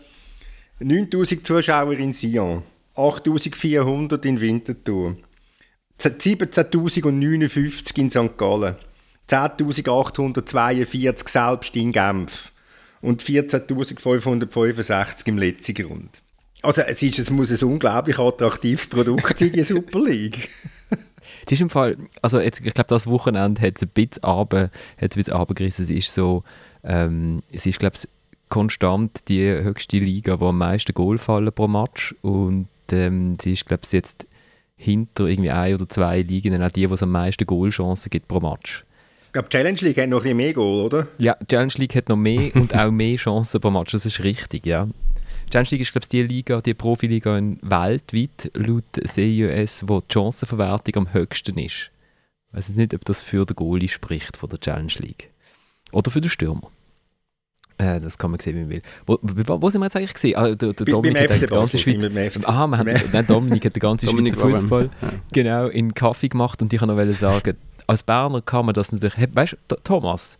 9000 Zuschauer in Sion, 8400 in Winterthur, 17.059 in St. Gallen, 10.842 selbst in Genf und 14.565 im letzten Grund. Also es, ist, es muss ein unglaublich attraktives Produkt sein, die Super League. Es ist im Fall, also jetzt, ich glaube, das Wochenende hat es ein bisschen runter, hat es ein bisschen Es ist so, ähm, es ist, glaube ich, konstant die höchste Liga, wo am meisten Goal fallen pro Match und ähm, sie ist, glaube ich, jetzt hinter irgendwie ein oder zwei Ligen auch die, wo es am meisten Goalchancen gibt pro Match. Ich glaube, Challenge League hat noch ein mehr Goal, oder? Ja, Challenge League hat noch mehr und auch mehr Chancen pro Match, das ist richtig, ja. Challenge League ist, glaube ich, die Liga, die Profiliga weltweit, laut CIS, wo die Chancenverwertung am höchsten ist. Ich weiß nicht, ob das für den Goalie spricht von der Challenge League. Oder für den Stürmer. Äh, das kann man sehen, wie man will. Wo, wo, wo sind wir jetzt eigentlich gesehen? Ah, der, der Dominik hat den ganzen Schweiz. Aha, wir haben, nein, Dominik hat den ganzen Schweizer Fußball genau in Kaffee gemacht und ich kann noch sagen, als Berner kann man das natürlich. Weißt du, Thomas,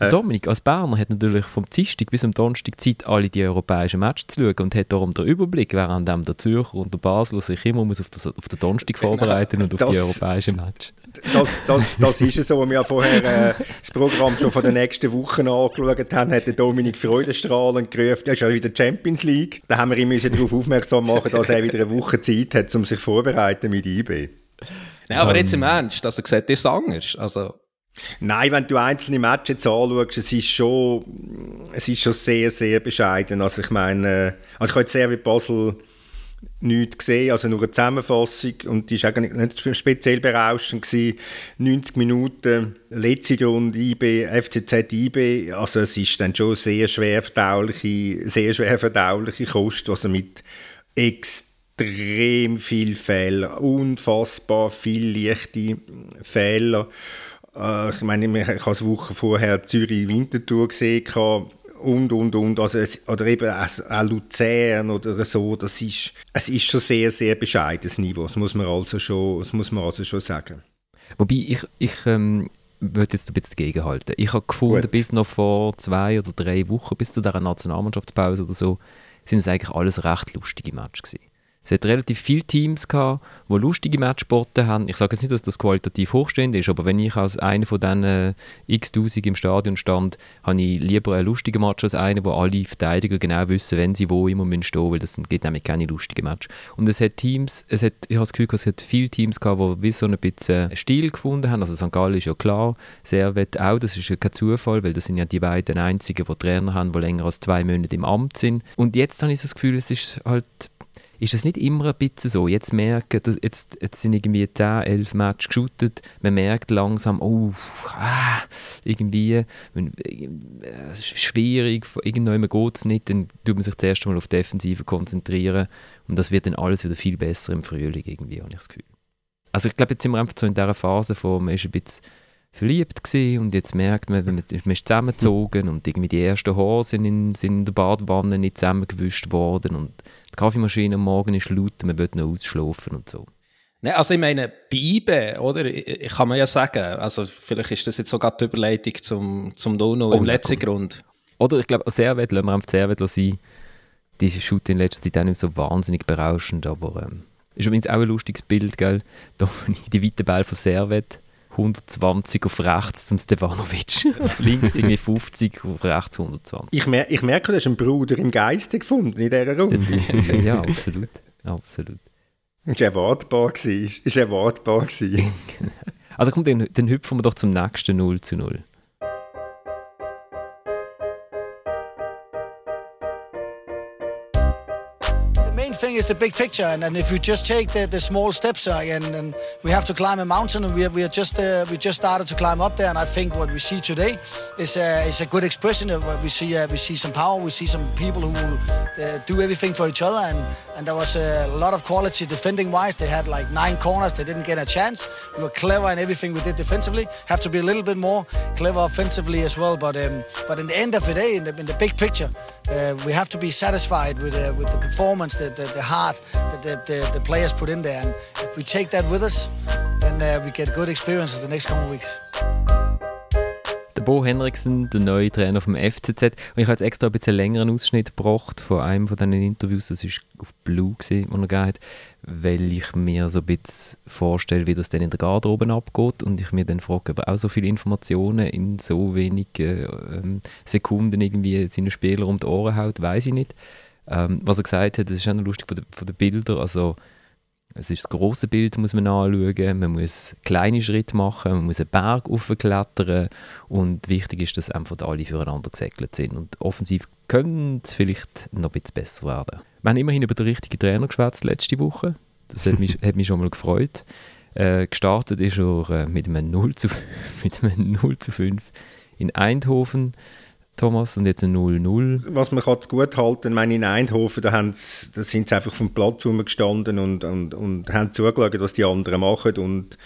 äh. Dominik als Berner hat natürlich vom Dienstag bis am Donnerstag Zeit, alle die europäischen Matches zu schauen und hat darum den Überblick, während der Zürcher und der Basler sich immer muss auf, das, auf den Donnerstag vorbereiten und auf das, die europäischen Matches. Das, das, das ist es so. Wir haben vorher äh, das Programm schon von der nächsten Woche angeschaut haben, hat der Dominik Freudestrahlend gerufen, das ist ja wieder Champions League. Da haben wir ihn darauf aufmerksam machen, dass er wieder eine Woche Zeit hat, um sich vorzubereiten mit IB. Nein, aber jetzt im ähm. Ernst, also gesagt, das ist anders. Also Nein, wenn du einzelne Matches anschaust, es ist schon, es ist schon sehr, sehr bescheiden. Also ich meine, also ich habe jetzt sehr wie Basel nichts gesehen, also nur eine Zusammenfassung und die war eigentlich nicht speziell berauschend gewesen. 90 Minuten, letzte Runde IB, FCZ IB, also es ist dann schon sehr schwer verdauliche, sehr schwer verdauliche Kost, also mit extrem extrem viele Fehler, unfassbar viele leichte Fehler. Äh, ich meine, ich habe eine Woche vorher Zürich Winterthur gesehen und, und, und, also es, oder eben auch Luzern oder so, das ist, es ist schon sehr, sehr bescheidenes Niveau, das muss man also schon, das muss man also schon sagen. Wobei ich, ich ähm, würde jetzt ein bisschen dagegenhalten. Ich habe gefunden, Gut. bis noch vor zwei oder drei Wochen, bis zu dieser Nationalmannschaftspause oder so, sind es eigentlich alles recht lustige Matches gewesen. Es hat relativ viele Teams gehabt, die lustige Matchsporten haben. Ich sage jetzt nicht, dass das qualitativ hochstehend ist, aber wenn ich als einer von diesen x-tausend im Stadion stand, habe ich lieber einen lustigen Match als einen, wo alle Verteidiger genau wissen, wenn sie wo immer stehen müssen weil das gibt nämlich keine lustigen Match. Und es hat Teams, es hat, ich habe das Gefühl, es hat viele Teams gehabt, die wie so ein bisschen Stil gefunden haben. Also St. Gallen ist ja klar, Servet auch, das ist ja kein Zufall, weil das sind ja die beiden einzigen, die Trainer haben, die länger als zwei Monate im Amt sind. Und jetzt habe ich so das Gefühl, es ist halt ist es nicht immer ein bisschen so? Jetzt merken, dass jetzt, jetzt sind irgendwie 10, 11 Matches geshootet, man merkt langsam, oh, ah, irgendwie, äh, es ist schwierig, irgendwann geht es nicht, dann tut man sich zuerst einmal auf die Defensive konzentrieren und das wird dann alles wieder viel besser im Frühling irgendwie, habe ich das Gefühl. Also ich glaube, jetzt sind wir einfach so in dieser Phase, wo man ist ein bisschen verliebt gewesen und jetzt merkt man, man ist zusammengezogen und irgendwie die ersten Haare sind in, sind in der Badwanne nicht zusammengewischt worden und die Kaffeemaschine am Morgen ist laut man will noch ausschlafen und so. Ne, also ich meine, Beibe, oder? Ich, kann man ja sagen, also vielleicht ist das jetzt sogar die Überleitung zum, zum Dono oh, im letzten. Grund. Oder ich glaube, Servet, lassen wir einfach Servet sein. Diese Shoot in letzter Zeit auch nicht so wahnsinnig berauschend, aber ähm, ist übrigens auch ein lustiges Bild, gell? Da die weite Ball von Servet 120 auf rechts zum Stefanovic. auf links irgendwie 50, auf rechts 120. Ich, mer ich merke, du hast einen Bruder im Geiste gefunden in dieser Runde. ja, absolut. absolut. Ist erwartbar gewesen. Ist erwartbar gewesen. also komm, dann, dann hüpfen wir doch zum nächsten 0 zu 0. Thing is the big picture, and, and if you just take the, the small steps, uh, and, and, we have to climb a mountain, and we are, we are just uh, we just started to climb up there, and I think what we see today is uh, is a good expression of what we see. Uh, we see some power, we see some people who will uh, do everything for each other, and and there was a lot of quality defending wise. They had like nine corners, they didn't get a chance. We were clever in everything we did defensively. Have to be a little bit more clever offensively as well, but um, but in the end of the day, in the, in the big picture, we have to be satisfied with with the performance, the, the, the heart that the, the, the, players put in there. And if we take that with us, then uh, we get good experience in the next of weeks. Bo Henriksen, der neue Trainer vom FCZ. Und ich habe jetzt extra ein bisschen längeren Ausschnitt gebracht von einem von diesen Interviews. Das war auf Blue, gewesen, wo er hat, weil ich mir so ein bisschen vorstelle, wie das dann in der Garderobe abgeht. Und ich mir dann frage, ob er auch so viele Informationen in so wenigen äh, Sekunden irgendwie seinen Spieler um die Ohren haut, weiß ich nicht. Ähm, was er gesagt hat, das ist auch noch lustig von den, von den Bildern. Also, es ist das große Bild, muss man anschauen. Man muss kleine Schritte machen, man muss einen Berg aufklettern. Und wichtig ist, dass einfach alle füreinander gesegelt sind. Und offensiv könnte es vielleicht noch ein bisschen besser werden. Wir haben immerhin über den richtigen Trainer geschwätzt letzte Woche. Das hat mich, hat mich schon mal gefreut. Äh, gestartet ist er äh, mit, einem 0 zu, mit einem 0 zu 5 in Eindhoven. Thomas, und jetzt ein 0-0. Was man kann gut halten, meine in Eindhoven, da, da sind sie einfach vom Platz gestanden und, und, und haben zugeschaut, was die anderen machen und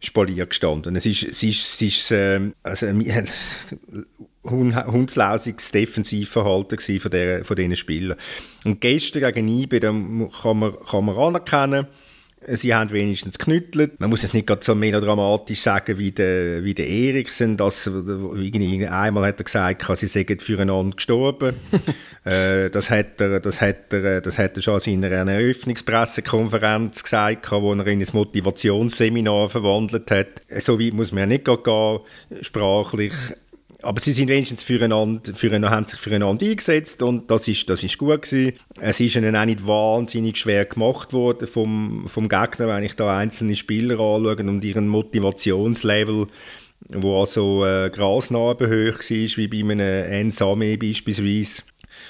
spaliert gestanden. Es ist, es ist, es ist äh, also ein hundslausiges Defensivverhalten von, von diesen Spielern. Und gestern gegen IBE, da kann man, kann man anerkennen, Sie haben wenigstens geknüttelt. Man muss es nicht so melodramatisch sagen wie der, wie der Eriksen. Das, irgendwie einmal hat er gesagt, sie seien füreinander gestorben. äh, das, hat er, das, hat er, das hat er schon in einer Eröffnungspressekonferenz gesagt, wo er in ein Motivationsseminar verwandelt hat. So weit muss man ja nicht gehen, sprachlich aber sie sind wenigstens füreinander, füreinander, haben sich füreinander eingesetzt und das ist, das ist gut gewesen. Es ist ihnen auch nicht wahnsinnig schwer gemacht worden vom, vom Gegner, wenn ich da einzelne Spieler anschaue und ihren Motivationslevel, wo also äh, grasnarbenhoch war, wie bei einem Ensame beispielsweise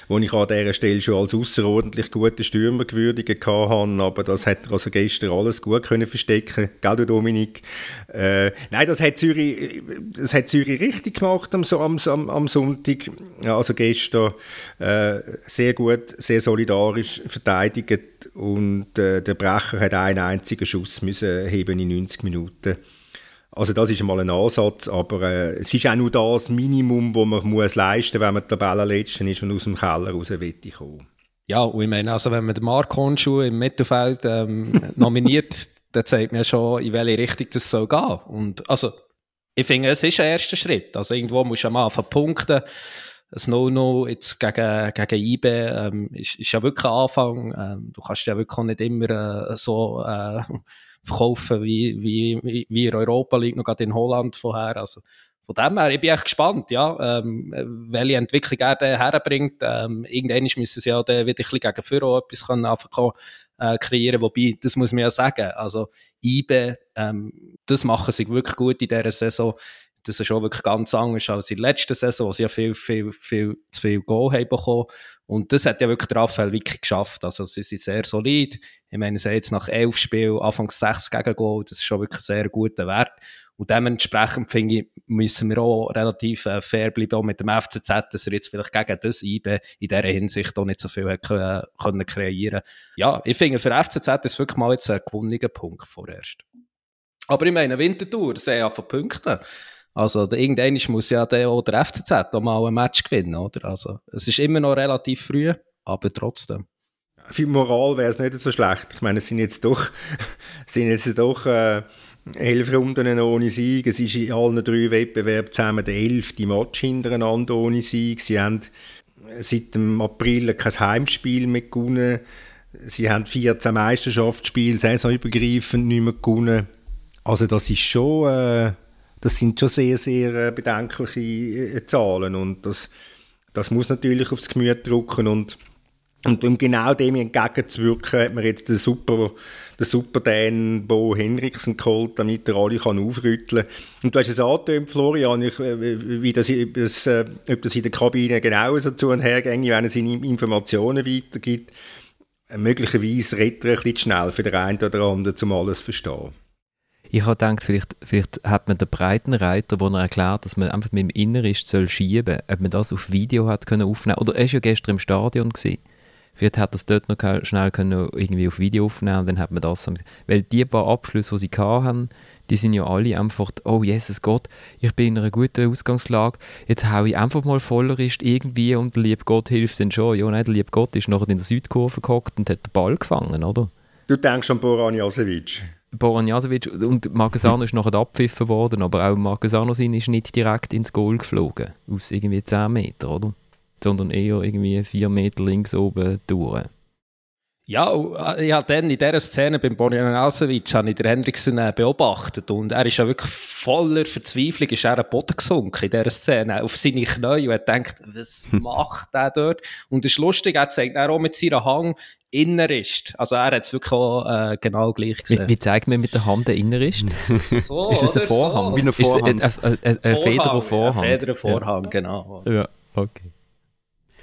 wo ich an dieser Stelle schon als außerordentlich guten Stürmer gewürdigt hatte, aber das hat er also gestern alles gut können verstecken, gell, Dominik? Äh, nein, das hat Zürich, das hat Zürich richtig gemacht am, am, am Sonntag, also gestern äh, sehr gut, sehr solidarisch verteidigt. Und äh, der Brecher hat einen einzigen Schuss müssen heben in 90 Minuten also das ist einmal ein Ansatz, aber äh, es ist auch nur das Minimum, das man muss leisten muss, wenn man Tabellenletzten ist und aus dem Keller raus will kommen. Ja, und ich meine, also wenn man den Mark Honschuh im Mittelfeld ähm, nominiert, dann zeigt mir schon, in welche Richtung das soll gehen. Und also, ich finde, es ist ein erster Schritt. Also irgendwo musst du am Anfang punkten. Das No-No gegen, gegen IB ähm, ist, ist ja wirklich ein Anfang. Ähm, du kannst ja wirklich nicht immer äh, so... Äh, verkaufen wie, wie, wie in Europa League, noch gerade in Holland vorher. Also, von dem her, ich bin echt gespannt, ja, ähm, welche Entwicklung er da herbringt. Ähm, irgendwann müssen sie ja dann wieder ein bisschen gegen Führer etwas können anfangen, äh, kreieren, wobei, das muss man ja sagen, also IBE, ähm, das machen sie wirklich gut in dieser Saison. Das ist auch wirklich ganz anders als in der letzten Saison, wo sie ja viel, viel, viel zu viel Goal haben bekommen. Und das hat ja wirklich Raphael Vicky geschafft. Also sie sind sehr solid. Ich meine, sie haben jetzt nach elf Spielen anfangs sechs gegen Goal. Das ist schon wirklich ein sehr guter Wert. Und dementsprechend finde ich, müssen wir auch relativ äh, fair bleiben, auch mit dem FCZ, dass er jetzt vielleicht gegen das IBE in dieser Hinsicht auch nicht so viel hat, äh, können kreieren Ja, ich finde, für FCZ ist wirklich mal jetzt ein gewonnener Punkt vorerst. Aber ich meine, Wintertour, sehr von Punkten. Also, irgendwann muss ja der, auch der FCZ auch mal ein Match gewinnen, oder? Also, es ist immer noch relativ früh, aber trotzdem. Für Moral wäre es nicht so schlecht. Ich meine, es sind jetzt doch, sind jetzt doch äh, elf Runden ohne Sieg. Es ist in allen drei Wettbewerben zusammen der elfte Match hintereinander ohne Sieg. Sie haben seit dem April kein Heimspiel mehr gewonnen. Sie haben 14 Meisterschaftsspiele saisonübergreifend nicht mehr gewonnen. Also das ist schon, äh, das sind schon sehr, sehr äh, bedenkliche äh, Zahlen und das, das muss natürlich aufs Gemüt drücken und und um genau dem entgegenzuwirken, hat man jetzt den super, den super Dan Bo Henriksen geholt, damit er alle kann aufrütteln kann. Und du hast es angetönt, Florian, ich, äh, wie das, das, ob das in der Kabine genau so zu und her ginge, wenn er seine Informationen weitergibt. Möglicherweise redet er ein bisschen schnell für den einen oder anderen, um alles zu verstehen. Ich habe gedacht, vielleicht, vielleicht hat man den Breitenreiter, wo er erklärt, dass man einfach mit dem Innerist soll schieben soll, ob man das auf Video hat können aufnehmen Oder er war ja gestern im Stadion. Gewesen. Vielleicht hat es dort noch schnell können irgendwie auf Video aufnehmen und dann hat man das. Weil die paar Abschlüsse, die sie hatten, die sind ja alle einfach, oh Jesus Gott, ich bin in einer guten Ausgangslage, jetzt haue ich einfach mal Vollerist irgendwie und der liebe Gott hilft dann schon. Ja, nein, der liebe Gott ist nachher in der Südkurve gehockt und hat den Ball gefangen, oder? Du denkst an Boran Jasevic. Boran Jasevic und Magasano ist nachher abgepfiffen worden, aber auch Magasano ist nicht direkt ins Goal geflogen, aus irgendwie 10 Metern, oder? Sondern eher irgendwie 4 Meter links oben durch. Ja, äh, ich habe dann in dieser Szene beim Bojan Alsevic habe ich den Hendrickson äh, beobachtet und er ist ja wirklich voller Verzweiflung, ist er am Boden gesunken in dieser Szene, auf seine Knie und hat gedacht, was macht er dort? Und das ist lustig, er zeigt auch mit seiner Hang Innerist. Also er hat es wirklich auch äh, genau gleich gesehen. Wie, wie zeigt man mit der Hand den Innerist? so, ist das ein Vorhang? So. Wie eine Vorhang. Ist ein, ein, ein, ein Federer Vorhang? Ein Federer Vorhang, ja. genau. Ja, okay.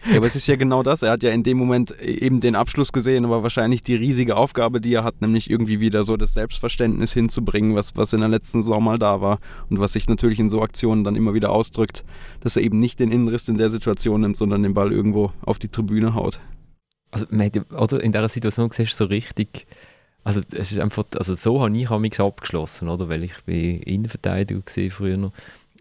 Ja, aber es ist ja genau das. Er hat ja in dem Moment eben den Abschluss gesehen, aber wahrscheinlich die riesige Aufgabe, die er hat, nämlich irgendwie wieder so das Selbstverständnis hinzubringen, was, was in der letzten Saison mal da war und was sich natürlich in so Aktionen dann immer wieder ausdrückt, dass er eben nicht den Innenriss in der Situation nimmt, sondern den Ball irgendwo auf die Tribüne haut. Also, oder in dieser Situation siehst du so richtig, also es ist einfach, also so habe ich mich abgeschlossen, oder? Weil ich bin Innenverteidiger früher noch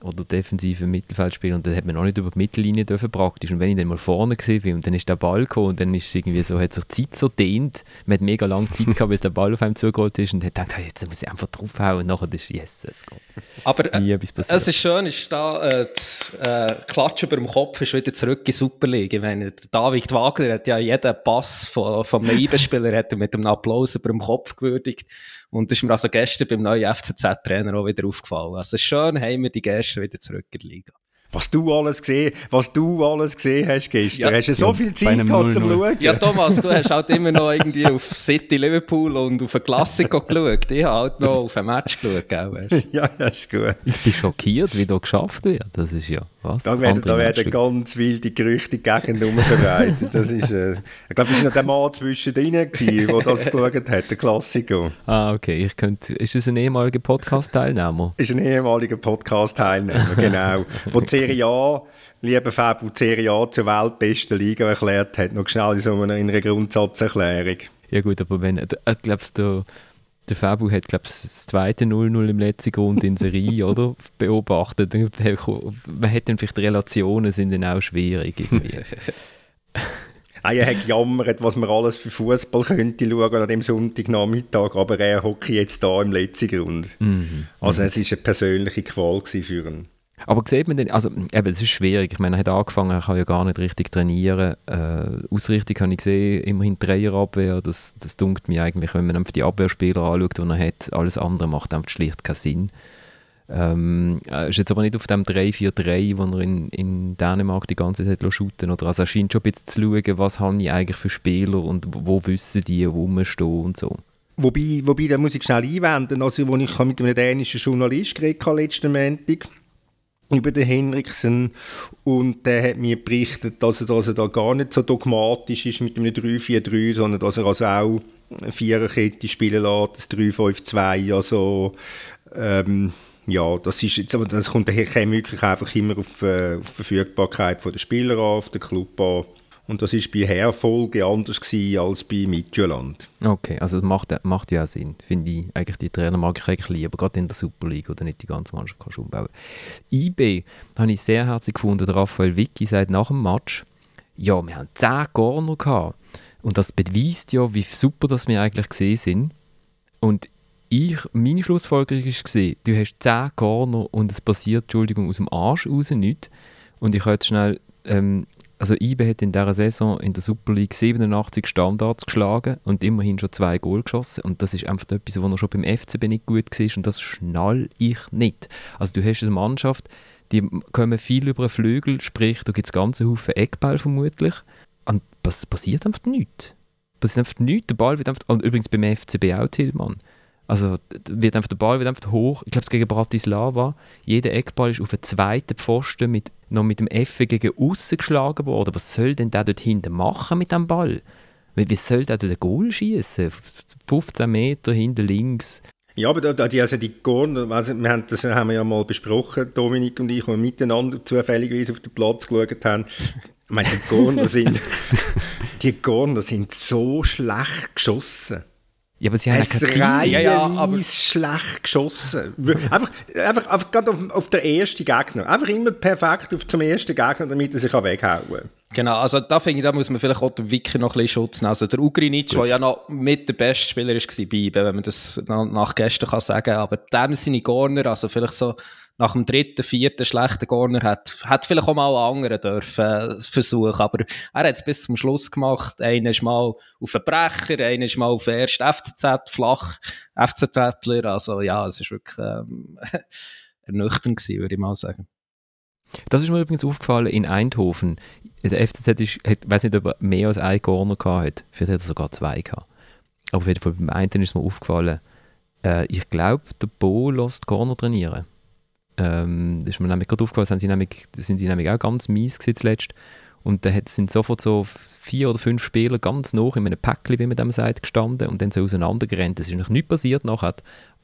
oder defensive Mittelfeldspieler und dann hat man noch nicht über die Mittellinie dürfen praktisch und wenn ich dann mal vorne gesehen bin und dann ist der Ball gekommen und dann ist irgendwie so, hat sich die Zeit so dehnt, man hat mega lange Zeit gehabt, bis der Ball auf einem zugerollt ist und hat gedacht, hey, jetzt muss ich einfach draufhauen und nachher ist yes, es geht. Aber äh, es ist schön, ist da äh, das äh, Klatsch über dem Kopf ist wieder zurück in die Super League. Ich meine, David Wagner hat ja jeden Pass von, von einem IB-Spieler mit einem Applaus über dem Kopf gewürdigt und das ist mir also gestern beim neuen FCZ-Trainer auch wieder aufgefallen. Also schön haben wir die Gäste wieder zurück in der Liga. Was du alles gesehen, was du alles gesehen hast gestern. Ja, hast du so ja, viel Zeit gehabt zum Schauen? Ja, Thomas, du hast halt immer noch irgendwie auf City Liverpool und auf ein Klassiker geschaut. Ich habe halt noch auf ein Match geschaut, gell, weißt? Ja, das ist gut. Ich bin schockiert, wie da geschafft wird. Das ist ja was. Da werden, da werden ganz wilde Gerüchte gegen verbreitet. Das ist, äh, ich glaube, das war noch der Mann zwischendrin, der das geschaut hat, der Klassiker. Ah, okay. Ich könnte, ist das ein ehemaliger Podcast-Teilnehmer? Ist ein ehemaliger Podcast-Teilnehmer, genau. Wo Serie A, lieber Fabu, Serie A zur weltbesten Liga erklärt hat, noch schnell in so einer, in einer Grundsatzerklärung. Ja gut, aber wenn, äh, glaubst du, der Fabu hat, glaube ich, das zweite 0-0 im letzten Grund in Serie, oder? Beobachtet. Man hat dann vielleicht die Relationen sind dann auch schwierig. Ah, er hat gejammert, was man alles für Fußball könnte schauen an dem Sonntagnachmittag, aber er hocke jetzt da im letzten Grund. Mhm. Also es war eine persönliche Qual für ihn. Aber sieht man denn, also eben, es ist schwierig. Ich meine, er hat angefangen, er kann ja gar nicht richtig trainieren. Äh, Ausrichtung habe ich gesehen, immerhin Dreierabwehr. Das, das dunkelt mir eigentlich, wenn man einfach die Abwehrspieler anschaut, die er hat. Alles andere macht einfach schlicht keinen Sinn. Ähm, ist jetzt aber nicht auf dem 3-4-3, wo er in, in Dänemark die ganze Zeit shooten oder Also er scheint schon ein bisschen zu schauen, was habe ich eigentlich für Spieler und wo wissen die, wo rumstehen und so. Wobei, wobei, da muss ich schnell einwenden, also, wo ich mit einem dänischen Journalist geredet habe letzten Montag, über den Henriksen und der hat mir berichtet, dass er, dass er da gar nicht so dogmatisch ist mit einem 3-4-3, sondern dass er also auch eine Viererkette spielen lässt, das 3-5-2, also ähm, ja, das, ist jetzt, das kommt wirklich einfach immer auf, äh, auf die Verfügbarkeit der Spieler an, auf den Club an. Und das war bei Herfolge anders als bei Midtjylland. Okay, also das macht, macht ja auch Sinn. Finde ich, eigentlich die Trainer mag ich eigentlich lieber, gerade in der Super League, oder nicht die ganze Mannschaft kannst umbauen. IB habe ich sehr herzlich gefunden. Raphael Vicky sagt nach dem Match, ja, wir haben 10 Corner gehabt. Und das beweist ja, wie super das wir eigentlich gesehen sind. Und ich, meine Schlussfolgerung war, du hast 10 Corner und es passiert, Entschuldigung, aus dem Arsch raus nichts. Und ich habe schnell ähm, also IBE hat in dieser Saison in der Super League 87 Standards geschlagen und immerhin schon zwei Goal geschossen. Und das ist einfach etwas, was noch schon beim FCB nicht gut war und das schnall ich nicht. Also du hast eine Mannschaft, die kommen viel über den Flügel, sprich, da gibt es ganze Haufen Eckball vermutlich. Und was passiert einfach nichts. Passiert einfach nichts. Der Ball wird einfach, und übrigens beim FCB auch Tillmann. Also wird einfach der Ball wird einfach hoch. Ich glaube, es gegen Bratislava. Jeder Eckball ist auf den zweiten Pfosten mit, noch mit dem F gegen außen geschlagen worden. Was soll denn der dort hinten machen mit dem Ball? Wie, wie soll der dort ein Goal schießen? 15 Meter hinten links. Ja, aber die, also die Gorn, also wir haben, das haben wir ja mal besprochen, Dominik und ich, wo wir miteinander zufälligerweise auf den Platz geschaut haben. Ich meine, die Gorner sind, die Gorner sind so schlecht geschossen. Ja, aber sie haben es ja ja, aber schlecht geschossen. einfach, einfach, einfach gerade auf, auf den ersten Gegner. Einfach immer perfekt auf zum ersten Gegner, damit er sich weghauen kann. Genau, also da finde ich, da muss man vielleicht auch den Wiki noch ein bisschen schützen. Also der Ugrinic, der ja noch mit der beste Spieler war bei wenn man das nach gestern kann sagen, aber dem seine Corner, also vielleicht so nach dem dritten, vierten schlechten Corner hat, hat vielleicht auch mal einen anderen dürfen äh, versuchen, aber er hat es bis zum Schluss gemacht. Einer ist mal auf den Brecher, einer ist mal auf den ersten FCZ, flach, FCZler, also ja, es ist wirklich ähm, ernüchternd gewesen, würde ich mal sagen. Das ist mir übrigens aufgefallen in Eindhoven. Der FCZ ist, ich weiß nicht, ob er mehr als einen Corner gehabt hat. Vielleicht hat er sogar zwei gehabt. Aber auf jeden Fall beim einen ist mir aufgefallen, äh, ich glaube, der Bo lässt Corner trainieren. Ähm, das ist mir nämlich gerade aufgefallen, sind sie nämlich, sind sie nämlich auch ganz mies zuletzt. Und da sind sofort so vier oder fünf Spieler ganz noch in einem Päckchen, wie man dem sagt, gestanden und dann so auseinandergerannt. Es ist noch nichts passiert nachher,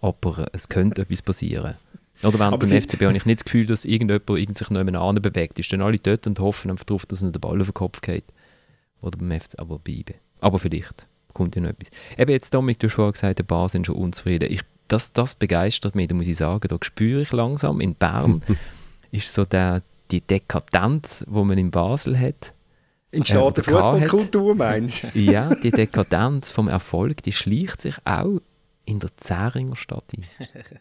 aber es könnte etwas passieren. Oder während beim FCB habe ich nicht das Gefühl, dass irgendjemand sich noch jemand bewegt. Ist dann alle dort und hoffen einfach darauf, dass ihnen der Ball auf den Kopf geht. Oder beim FC, aber bei IB. Aber vielleicht kommt ja noch etwas. Eben jetzt, Dominik, du hast vorhin gesagt, der Bar sind schon unzufrieden. Ich das, das begeistert mich, da muss ich sagen, da spüre ich langsam, in Bern ist so der, die Dekadenz, die man in Basel hat. Entsteht äh, Fußballkultur, meinst du? ja, die Dekadenz vom Erfolg, die schleicht sich auch in der Zähringer Stadt ein.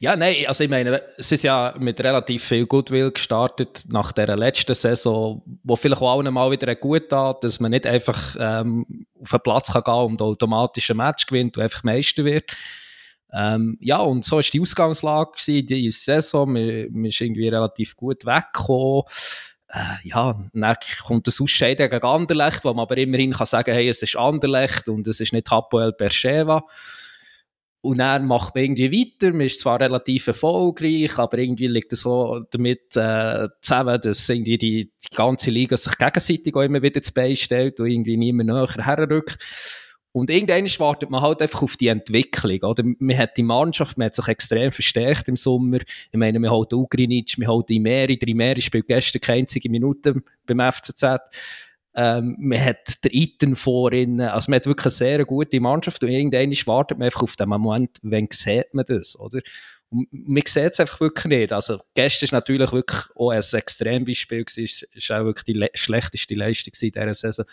Ja, nein, also ich meine, es ist ja mit relativ viel Goodwill gestartet nach der letzten Saison, wo vielleicht auch allen mal wieder gut tat, dass man nicht einfach ähm, auf den Platz kann gehen und automatisch ein Match gewinnt und einfach Meister wird. Ähm, ja, und so war die Ausgangslage gewesen, die Saison. Wir, wir sind irgendwie relativ gut weggekommen. Äh, ja, dann kommt das Ausscheiden gegen Anderlecht, wo man aber immerhin kann sagen, hey, es ist Anderlecht und es ist nicht Hapoel Bercheva. Und dann macht man irgendwie weiter. Man ist zwar relativ erfolgreich, aber irgendwie liegt es so damit äh, zusammen, dass irgendwie die, die ganze Liga sich gegenseitig auch immer wieder zu Bein stellt und irgendwie niemand näher herrückt. Und irgendwann wartet man halt einfach auf die Entwicklung, oder? Man hat die Mannschaft, man hat sich extrem verstärkt im Sommer. Ich meine, wir halten Ugrinic, wir halten Imeri. Der Imeri spielt gestern keine einzige Minute beim FCZ. Ähm, man hat der Iten vorhin, also man hat wirklich eine sehr gute Mannschaft und irgendwann wartet man einfach auf den Moment, wenn sieht man das, oder? Man sieht es einfach wirklich nicht. Also gestern ist natürlich wirklich auch ein Extrembeispiel gewesen, ist auch wirklich die le schlechteste Leistung in dieser Saison.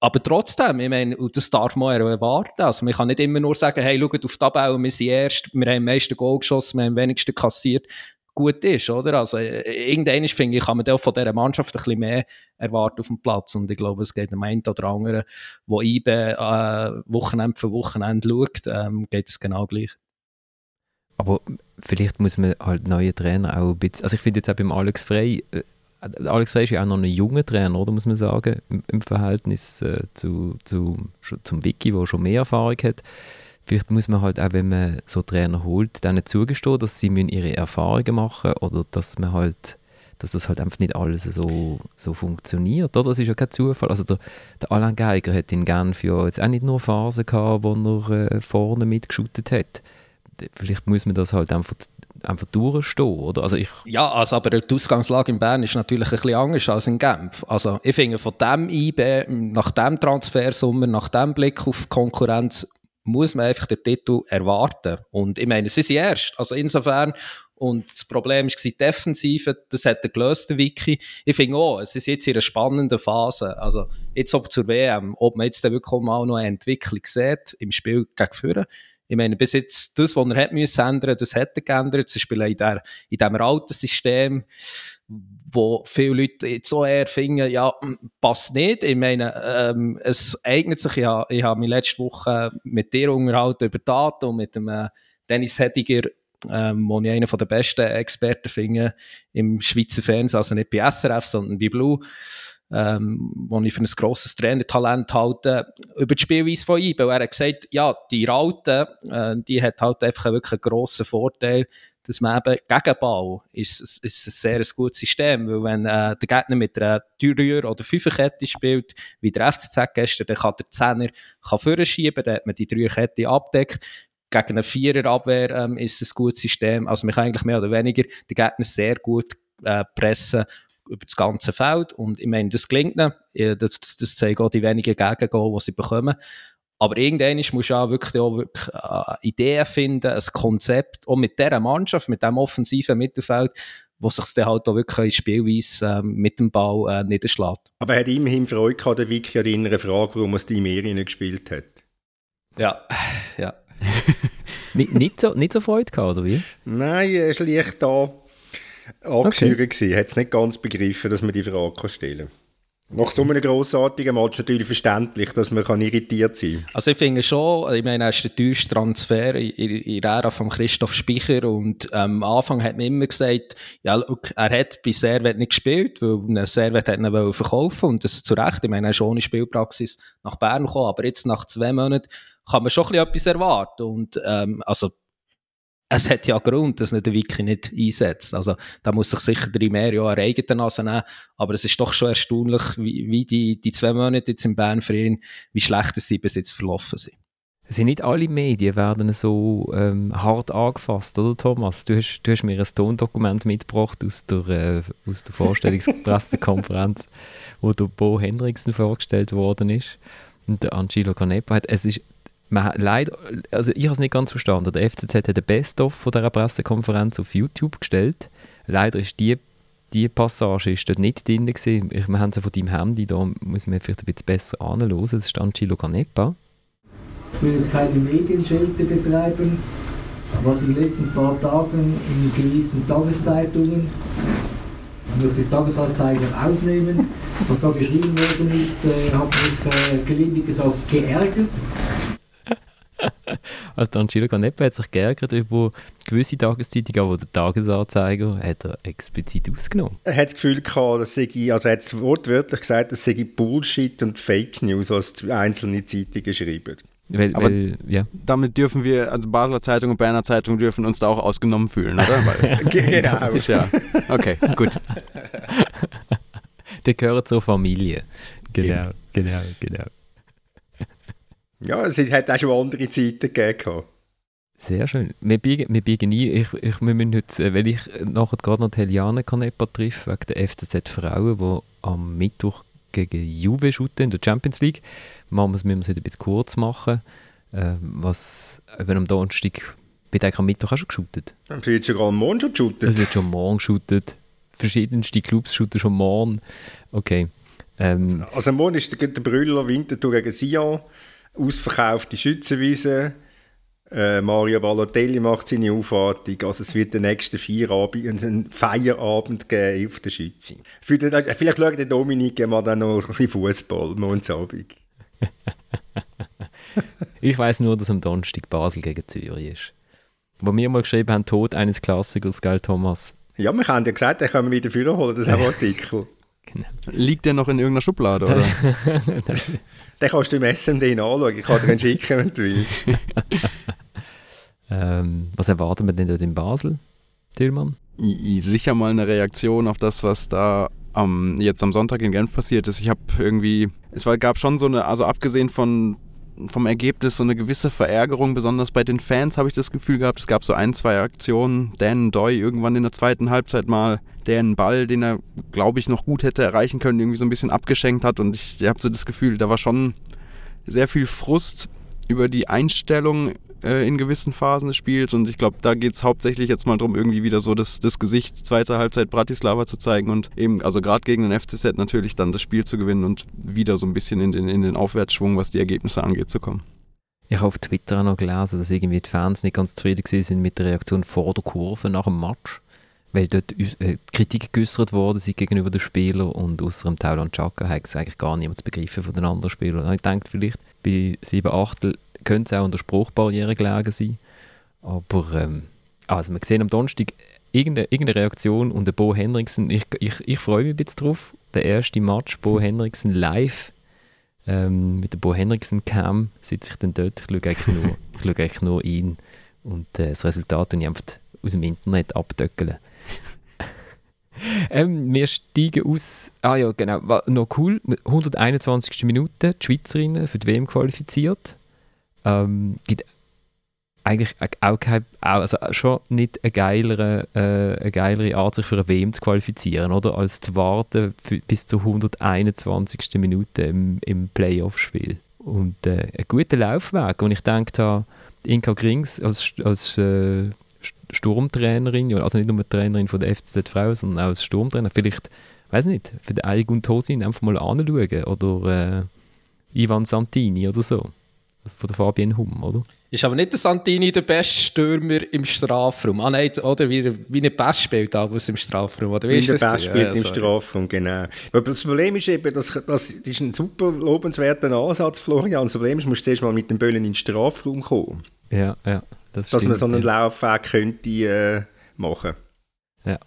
Aber trotzdem, ich meine, das darf man erwarten. Also, man kann nicht immer nur sagen, hey, schaut auf die Tabelle, wir sind erst, wir haben am meisten Goal geschossen, wir haben am wenigsten kassiert. Gut ist, oder? Also, äh, irgendwann, finde ich, kann man auch von dieser Mannschaft ein bisschen mehr erwarten auf dem Platz. Und ich glaube, es geht dem einen oder anderen, der IBE äh, Wochenende für Wochenende schaut, ähm, geht es genau gleich. Aber vielleicht muss man halt neue Trainer auch ein bisschen, also ich finde jetzt auch beim Alex Frey, äh, Alex Frey ist ja auch noch ein junger Trainer, oder, muss man sagen, im, Verhältnis äh, zu, zu, zum Vicky, der schon mehr Erfahrung hat. vielleicht muss man halt auch, wenn man so Trainer holt, denen zugestehen, dass sie müssen ihre Erfahrungen machen oder dass man halt dass das halt einfach nicht alles so, so funktioniert. Oder? Das ist ja kein Zufall. Also der, der Alain Geiger hat in Genf ja jetzt auch nicht nur Phasen gehabt, wo er äh, vorne mitgeschüttet hat. Vielleicht muss man das halt einfach einfach durchstehen, oder? Also ich ja, also aber die Ausgangslage in Bern ist natürlich ein bisschen anders als in Genf. Also ich finde, von dem IB, nach dem Transfersummer, nach dem Blick auf die Konkurrenz, muss man einfach den Titel erwarten. Und ich meine, sie sind erst. Also insofern, und das Problem war die Defensive, das hat er gelöst, Wiki. Ich finde auch, es ist jetzt in einer spannenden Phase. Also jetzt ob zur WM, ob man jetzt wirklich mal noch eine Entwicklung sieht im Spiel gegen Führer. Ich meine, bis jetzt, das, was er hat müssen ändern, das hat er geändert. Zum Beispiel in, der, in diesem alten System, wo viele Leute jetzt so eher finden, ja, passt nicht. Ich meine, ähm, es eignet sich, ja, ich habe mich letzte Woche mit dir unterhalten über Daten und mit dem äh, Dennis Hediger, ähm, wo ich einer der besten Experten finde im Schweizer Fernsehen, also nicht bei SRF, sondern bei Blue ähm, wo ich für ein grosses Trainertalent halte, über die Spielweise von ihm. Weil er hat gesagt, ja, die Raute, äh, die hat halt einfach wirklich einen grossen Vorteil, dass man eben Gegenbau ist, ist ein sehr gutes System, weil wenn äh, der Gegner mit einer Dürr- oder Fünferkette spielt, wie der FCZ gestern, dann kann der Zehner kann vorschieben, dann hat man die Dreierkette abdeckt. Gegen eine Viererabwehr ähm, ist es ein gutes System. Also man kann eigentlich mehr oder weniger den Gegner sehr gut äh, pressen über das ganze Feld. Und ich meine, das gelingt ihnen. Das, das zeigen auch die wenigen Gegengol, die sie bekommen. Aber irgendwann musst du auch wirklich, auch wirklich äh, Ideen finden, ein Konzept, auch mit dieser Mannschaft, mit diesem offensiven Mittelfeld, wo sich dann halt auch wirklich in Spielweise äh, mit dem Ball äh, niederschlägt. Aber er hat immerhin Freude gehabt, der Vicky an deiner Frage, warum er die Medien gespielt hat. Ja, ja. nicht, nicht, so, nicht so Freude gehabt, oder wie? Nein, er ist leicht da angeschürt okay. Hat es nicht ganz begriffen, dass man die Frage stellen kann. Nach so einem grossartigen Match natürlich verständlich, dass man kann irritiert sein kann. Also ich finde schon, ich meine, er ist der teuerste Transfer in, in der Ära von Christoph Speicher und ähm, am Anfang hat man immer gesagt, ja, look, er hat bei Servet nicht gespielt, weil Servet hat ihn verkaufen und das zu Recht. Ich meine, er ist ohne Spielpraxis nach Bern gekommen, aber jetzt nach zwei Monaten kann man schon ein bisschen etwas erwarten und ähm, also es hat ja Grund, dass er den Wiki nicht einsetzt. Also, da muss sich sicher drei mehr Jahre eigene Nase nehmen. Aber es ist doch schon erstaunlich, wie, wie die, die zwei Monate jetzt im Bern für ihn, wie schlecht es die bis jetzt verlaufen sind. Es sind nicht alle Medien werden so ähm, hart angefasst, oder Thomas? Du hast, du hast mir ein Tondokument mitgebracht aus der, äh, der Vorstellungspressekonferenz, wo der Bo Henriksen vorgestellt worden ist. Und der Angelo Canepa hat, es ist man leider, also ich habe es nicht ganz verstanden. Der FCZ hat den Best-of von dieser Pressekonferenz auf YouTube gestellt. Leider ist die, die Passage ist dort nicht drin gewesen. Wir haben sie von deinem Handy, da muss man vielleicht ein bisschen besser anhören. Das ist Angelo Canepa. Ich will jetzt keine Medienschelte betreiben, was in den letzten paar Tagen in gewissen Tageszeitungen ich möchte die Tagesanzeiger ausnehmen. Was da geschrieben worden ist, äh, hat mich äh, gelinde gesagt geärgert. also der Angelo Canepa hat sich geärgert über gewisse Tageszeitungen, aber der Tagesanzeiger hat er explizit ausgenommen. Er hat das Gefühl gehabt, dass sei, also er hat wortwörtlich gesagt, dass sei Bullshit und Fake News, was einzelne Zeitungen schreiben. Weil, aber weil, ja. damit dürfen wir, also Basler Zeitung und Berner Zeitung dürfen uns da auch ausgenommen fühlen, oder? Weil, genau. Ist ja, okay, gut. Der gehört zur Familie. Genau, genau, genau. Ja, es hat auch schon andere Zeiten gegeben. Sehr schön. Wir biegen, wir biegen ein. Ich, ich, wir müssen heute, äh, weil ich nachher gerade noch die Heliane Canepa treffe, wegen der FCZ Frauen, die am Mittwoch gegen Juve shooten in der Champions League. Machen müssen wir es heute ein bisschen kurz machen. Äh, was, wenn am Donnerstag, wird eigentlich am Mittwoch auch schon geshootet? Es wird sogar am Morgen schon geshootet. Es wird schon morgen geshootet. Verschiedenste Clubs shooten schon morgen. Okay. Ähm, also am Morgen ist der, der Brüller Winterthur gegen Sion ausverkaufte Schützenwiese. Äh, Mario Balotelli macht seine Aufwartung. Also es wird den nächsten Feierabend, einen Feierabend geben auf der Schütze. Vielleicht schaut der Dominik mal dann noch ein bisschen Fußball Mondsabend. ich weiß nur, dass am Donnerstag Basel gegen Zürich ist. Wo wir mal geschrieben haben, Tod eines Klassikers, gell Thomas? Ja, wir haben ja gesagt, den können wir wieder holen, das ist auch Artikel. Genau. Liegt der noch in irgendeiner Schublade, oder? den kannst du im SMD anschauen. Ich kann dir einen schicken, wenn du willst. ähm, was erwarten wir denn dort in Basel, Tillmann? Sicher mal eine Reaktion auf das, was da am, jetzt am Sonntag in Genf passiert ist. Ich habe irgendwie, es war, gab schon so eine, also abgesehen von vom Ergebnis so eine gewisse Verärgerung, besonders bei den Fans habe ich das Gefühl gehabt. Es gab so ein, zwei Aktionen. Dan Doy irgendwann in der zweiten Halbzeit mal, der einen Ball, den er, glaube ich, noch gut hätte erreichen können, irgendwie so ein bisschen abgeschenkt hat. Und ich habe so das Gefühl, da war schon sehr viel Frust über die Einstellung äh, in gewissen Phasen des Spiels. Und ich glaube, da geht es hauptsächlich jetzt mal darum, irgendwie wieder so das, das Gesicht zweiter Halbzeit Bratislava zu zeigen und eben, also gerade gegen den FCZ natürlich dann das Spiel zu gewinnen und wieder so ein bisschen in den, in den Aufwärtsschwung, was die Ergebnisse angeht, zu kommen. Ich habe auf Twitter auch noch gelesen, dass irgendwie die Fans nicht ganz zufrieden sind mit der Reaktion vor der Kurve nach dem Match, weil dort äh, Kritik geäußert worden sind gegenüber den Spielern und außer dem Tauland Chaka hat es eigentlich gar niemand begriffen von den anderen Spielern. Ich denke vielleicht bei 7 Achtel könnte es auch an der Spruchbarriere gelegen sein. Aber ähm, also wir sehen am Donnerstag irgendeine, irgendeine Reaktion und der Bo Henriksen, ich, ich, ich freue mich ein bisschen drauf. Der erste Match, Bo Henriksen live. Ähm, mit der Bo Henriksen Cam sitze ich dann dort. Ich schaue eigentlich nur, ich schaue eigentlich nur ihn. Und äh, das Resultat und ich einfach aus dem Internet abdöckeln. ähm, wir steigen aus. Ah ja, genau. Noch cool. 121. Minute, die Schweizerinnen für die WM qualifiziert. Ähm, gibt eigentlich auch kein, also schon nicht eine geilere, äh, eine geilere Art, sich für eine WM zu qualifizieren, oder? Als zu warten für, bis zur 121. Minute im, im Playoff-Spiel. Und äh, ein guter Laufweg. Und ich denke Inka Grings als, als äh, Sturmtrainerin, also nicht nur Trainerin von der FCZ Frauen, sondern auch als Sturmtrainer, vielleicht, weiß nicht, für den Eilig und Tosin einfach mal anschauen. Oder äh, Ivan Santini oder so. Von der Fabian Hum, oder? Ist aber nicht der Santini der beste Stürmer im Strafraum. Ah nein, oder wie, wie ein Pass spielt Abus im Strafraum. Oder wie, wie ein Pass spielt ja, im Strafraum, genau. Aber das Problem ist eben, das, das ist ein super lobenswerter Ansatz, Florian. Das Problem ist, du musst zuerst mal mit dem Böllen in den Strafraum kommen. Ja, ja. Das Dass stimmt, man so einen ja. Laufweg könnte äh, machen. Ja.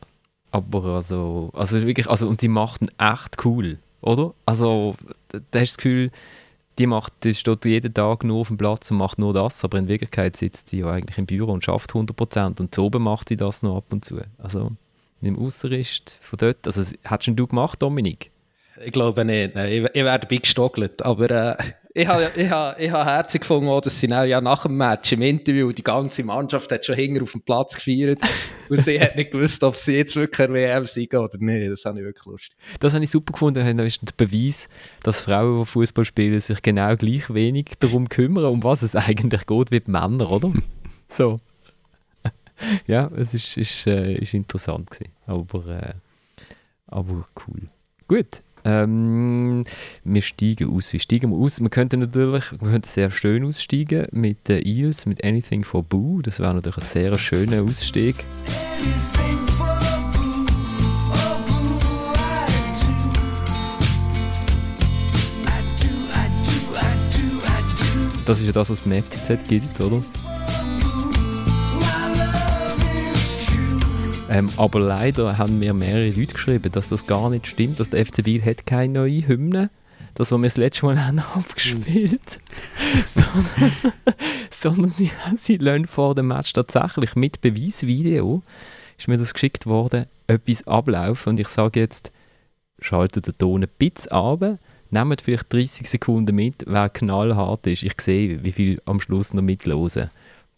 Aber also, also wirklich, also, und die machten echt cool, oder? Also, da hast du das Gefühl, die macht, die steht jeden Tag nur auf dem Platz und macht nur das, aber in Wirklichkeit sitzt sie ja eigentlich im Büro und schafft 100% und oben macht sie das noch ab und zu. Also mit dem Außenrist von dort, also hast du gemacht, Dominik? Ich glaube nicht, Nein, ich, ich werde beigestogelt, aber äh, ich habe ich ha, ich herzig gefunden, dass sie ja nach dem Match im Interview, die ganze Mannschaft hat schon hinger auf dem Platz gefeiert und sie hat nicht gewusst, ob sie jetzt wirklich eine WM sind oder nicht. Das habe ich wirklich lustig. Das habe ich super gefunden. Das ist der Beweis, dass Frauen, die Fußball spielen, sich genau gleich wenig darum kümmern, um was es eigentlich geht, wie die Männer, oder? so. ja, es ist, ist, äh, ist interessant gewesen. Aber, äh, aber cool. Gut, ähm, wir steigen aus. Wie steigen wir aus? Wir könnten natürlich wir könnten sehr schön aussteigen mit den Eels, mit Anything for Boo. Das wäre natürlich ein sehr schöner Ausstieg. Das ist ja das, was beim FCZ gibt, oder? Ähm, aber leider haben mir mehrere Leute geschrieben, dass das gar nicht stimmt, dass der FC Biel hat keine neue Hymne. Das, was wir das letzte Mal haben abgespielt sondern, sondern sie, sie lassen vor dem Match tatsächlich mit Beweisvideo, ist mir das geschickt worden, etwas ablaufen. Und ich sage jetzt, schaltet den Ton ein bisschen ab, nehmt vielleicht 30 Sekunden mit, wer knallhart ist. Ich sehe, wie viel am Schluss noch mitlosen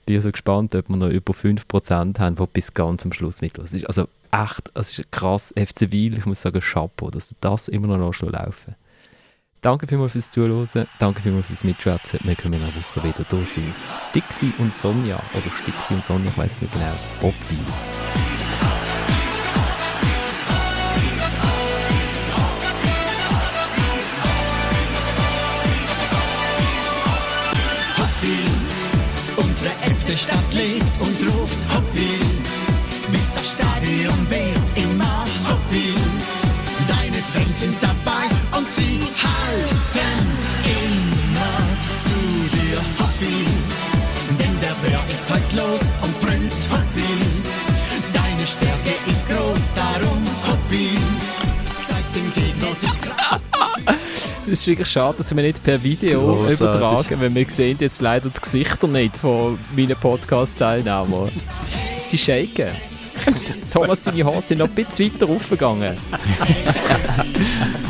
bin so gespannt, ob wir noch über 5% haben, die bis ganz am Schluss mit. Das ist also echt, es ist krass. FC Wiel, ich muss sagen, Chapeau, dass das immer noch laufen lässt. Danke vielmals fürs Zuhören, danke vielmals fürs Mitschwätzen. Wir können in einer Woche wieder da sein. Stixi und Sonja, oder Stixi und Sonja, ich weiß nicht genau, Bob Wiel. Stadt lebt es ist wirklich schade, dass wir nicht per Video Großartig. übertragen, weil wir sehen jetzt leider die Gesichter nicht von meinen Podcast-Teilnehmern. Sie shaken. Thomas, seine Haare sind noch ein bisschen weiter raufgegangen.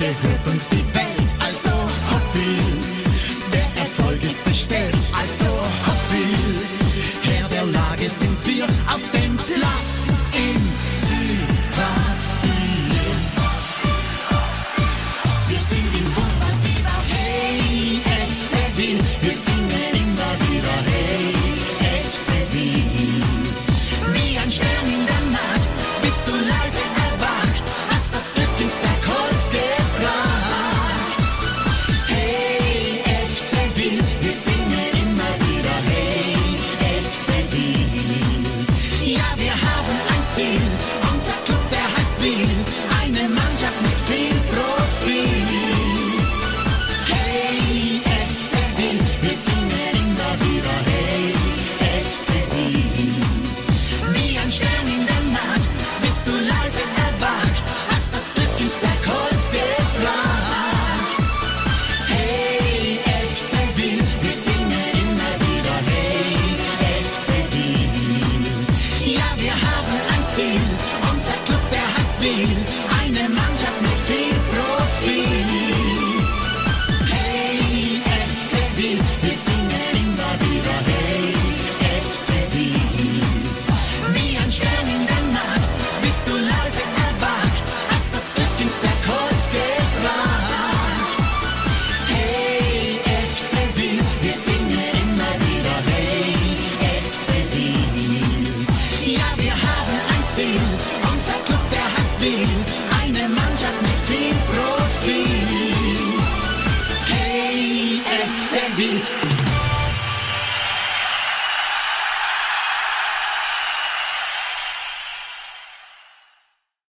Gehirn uns die Welt.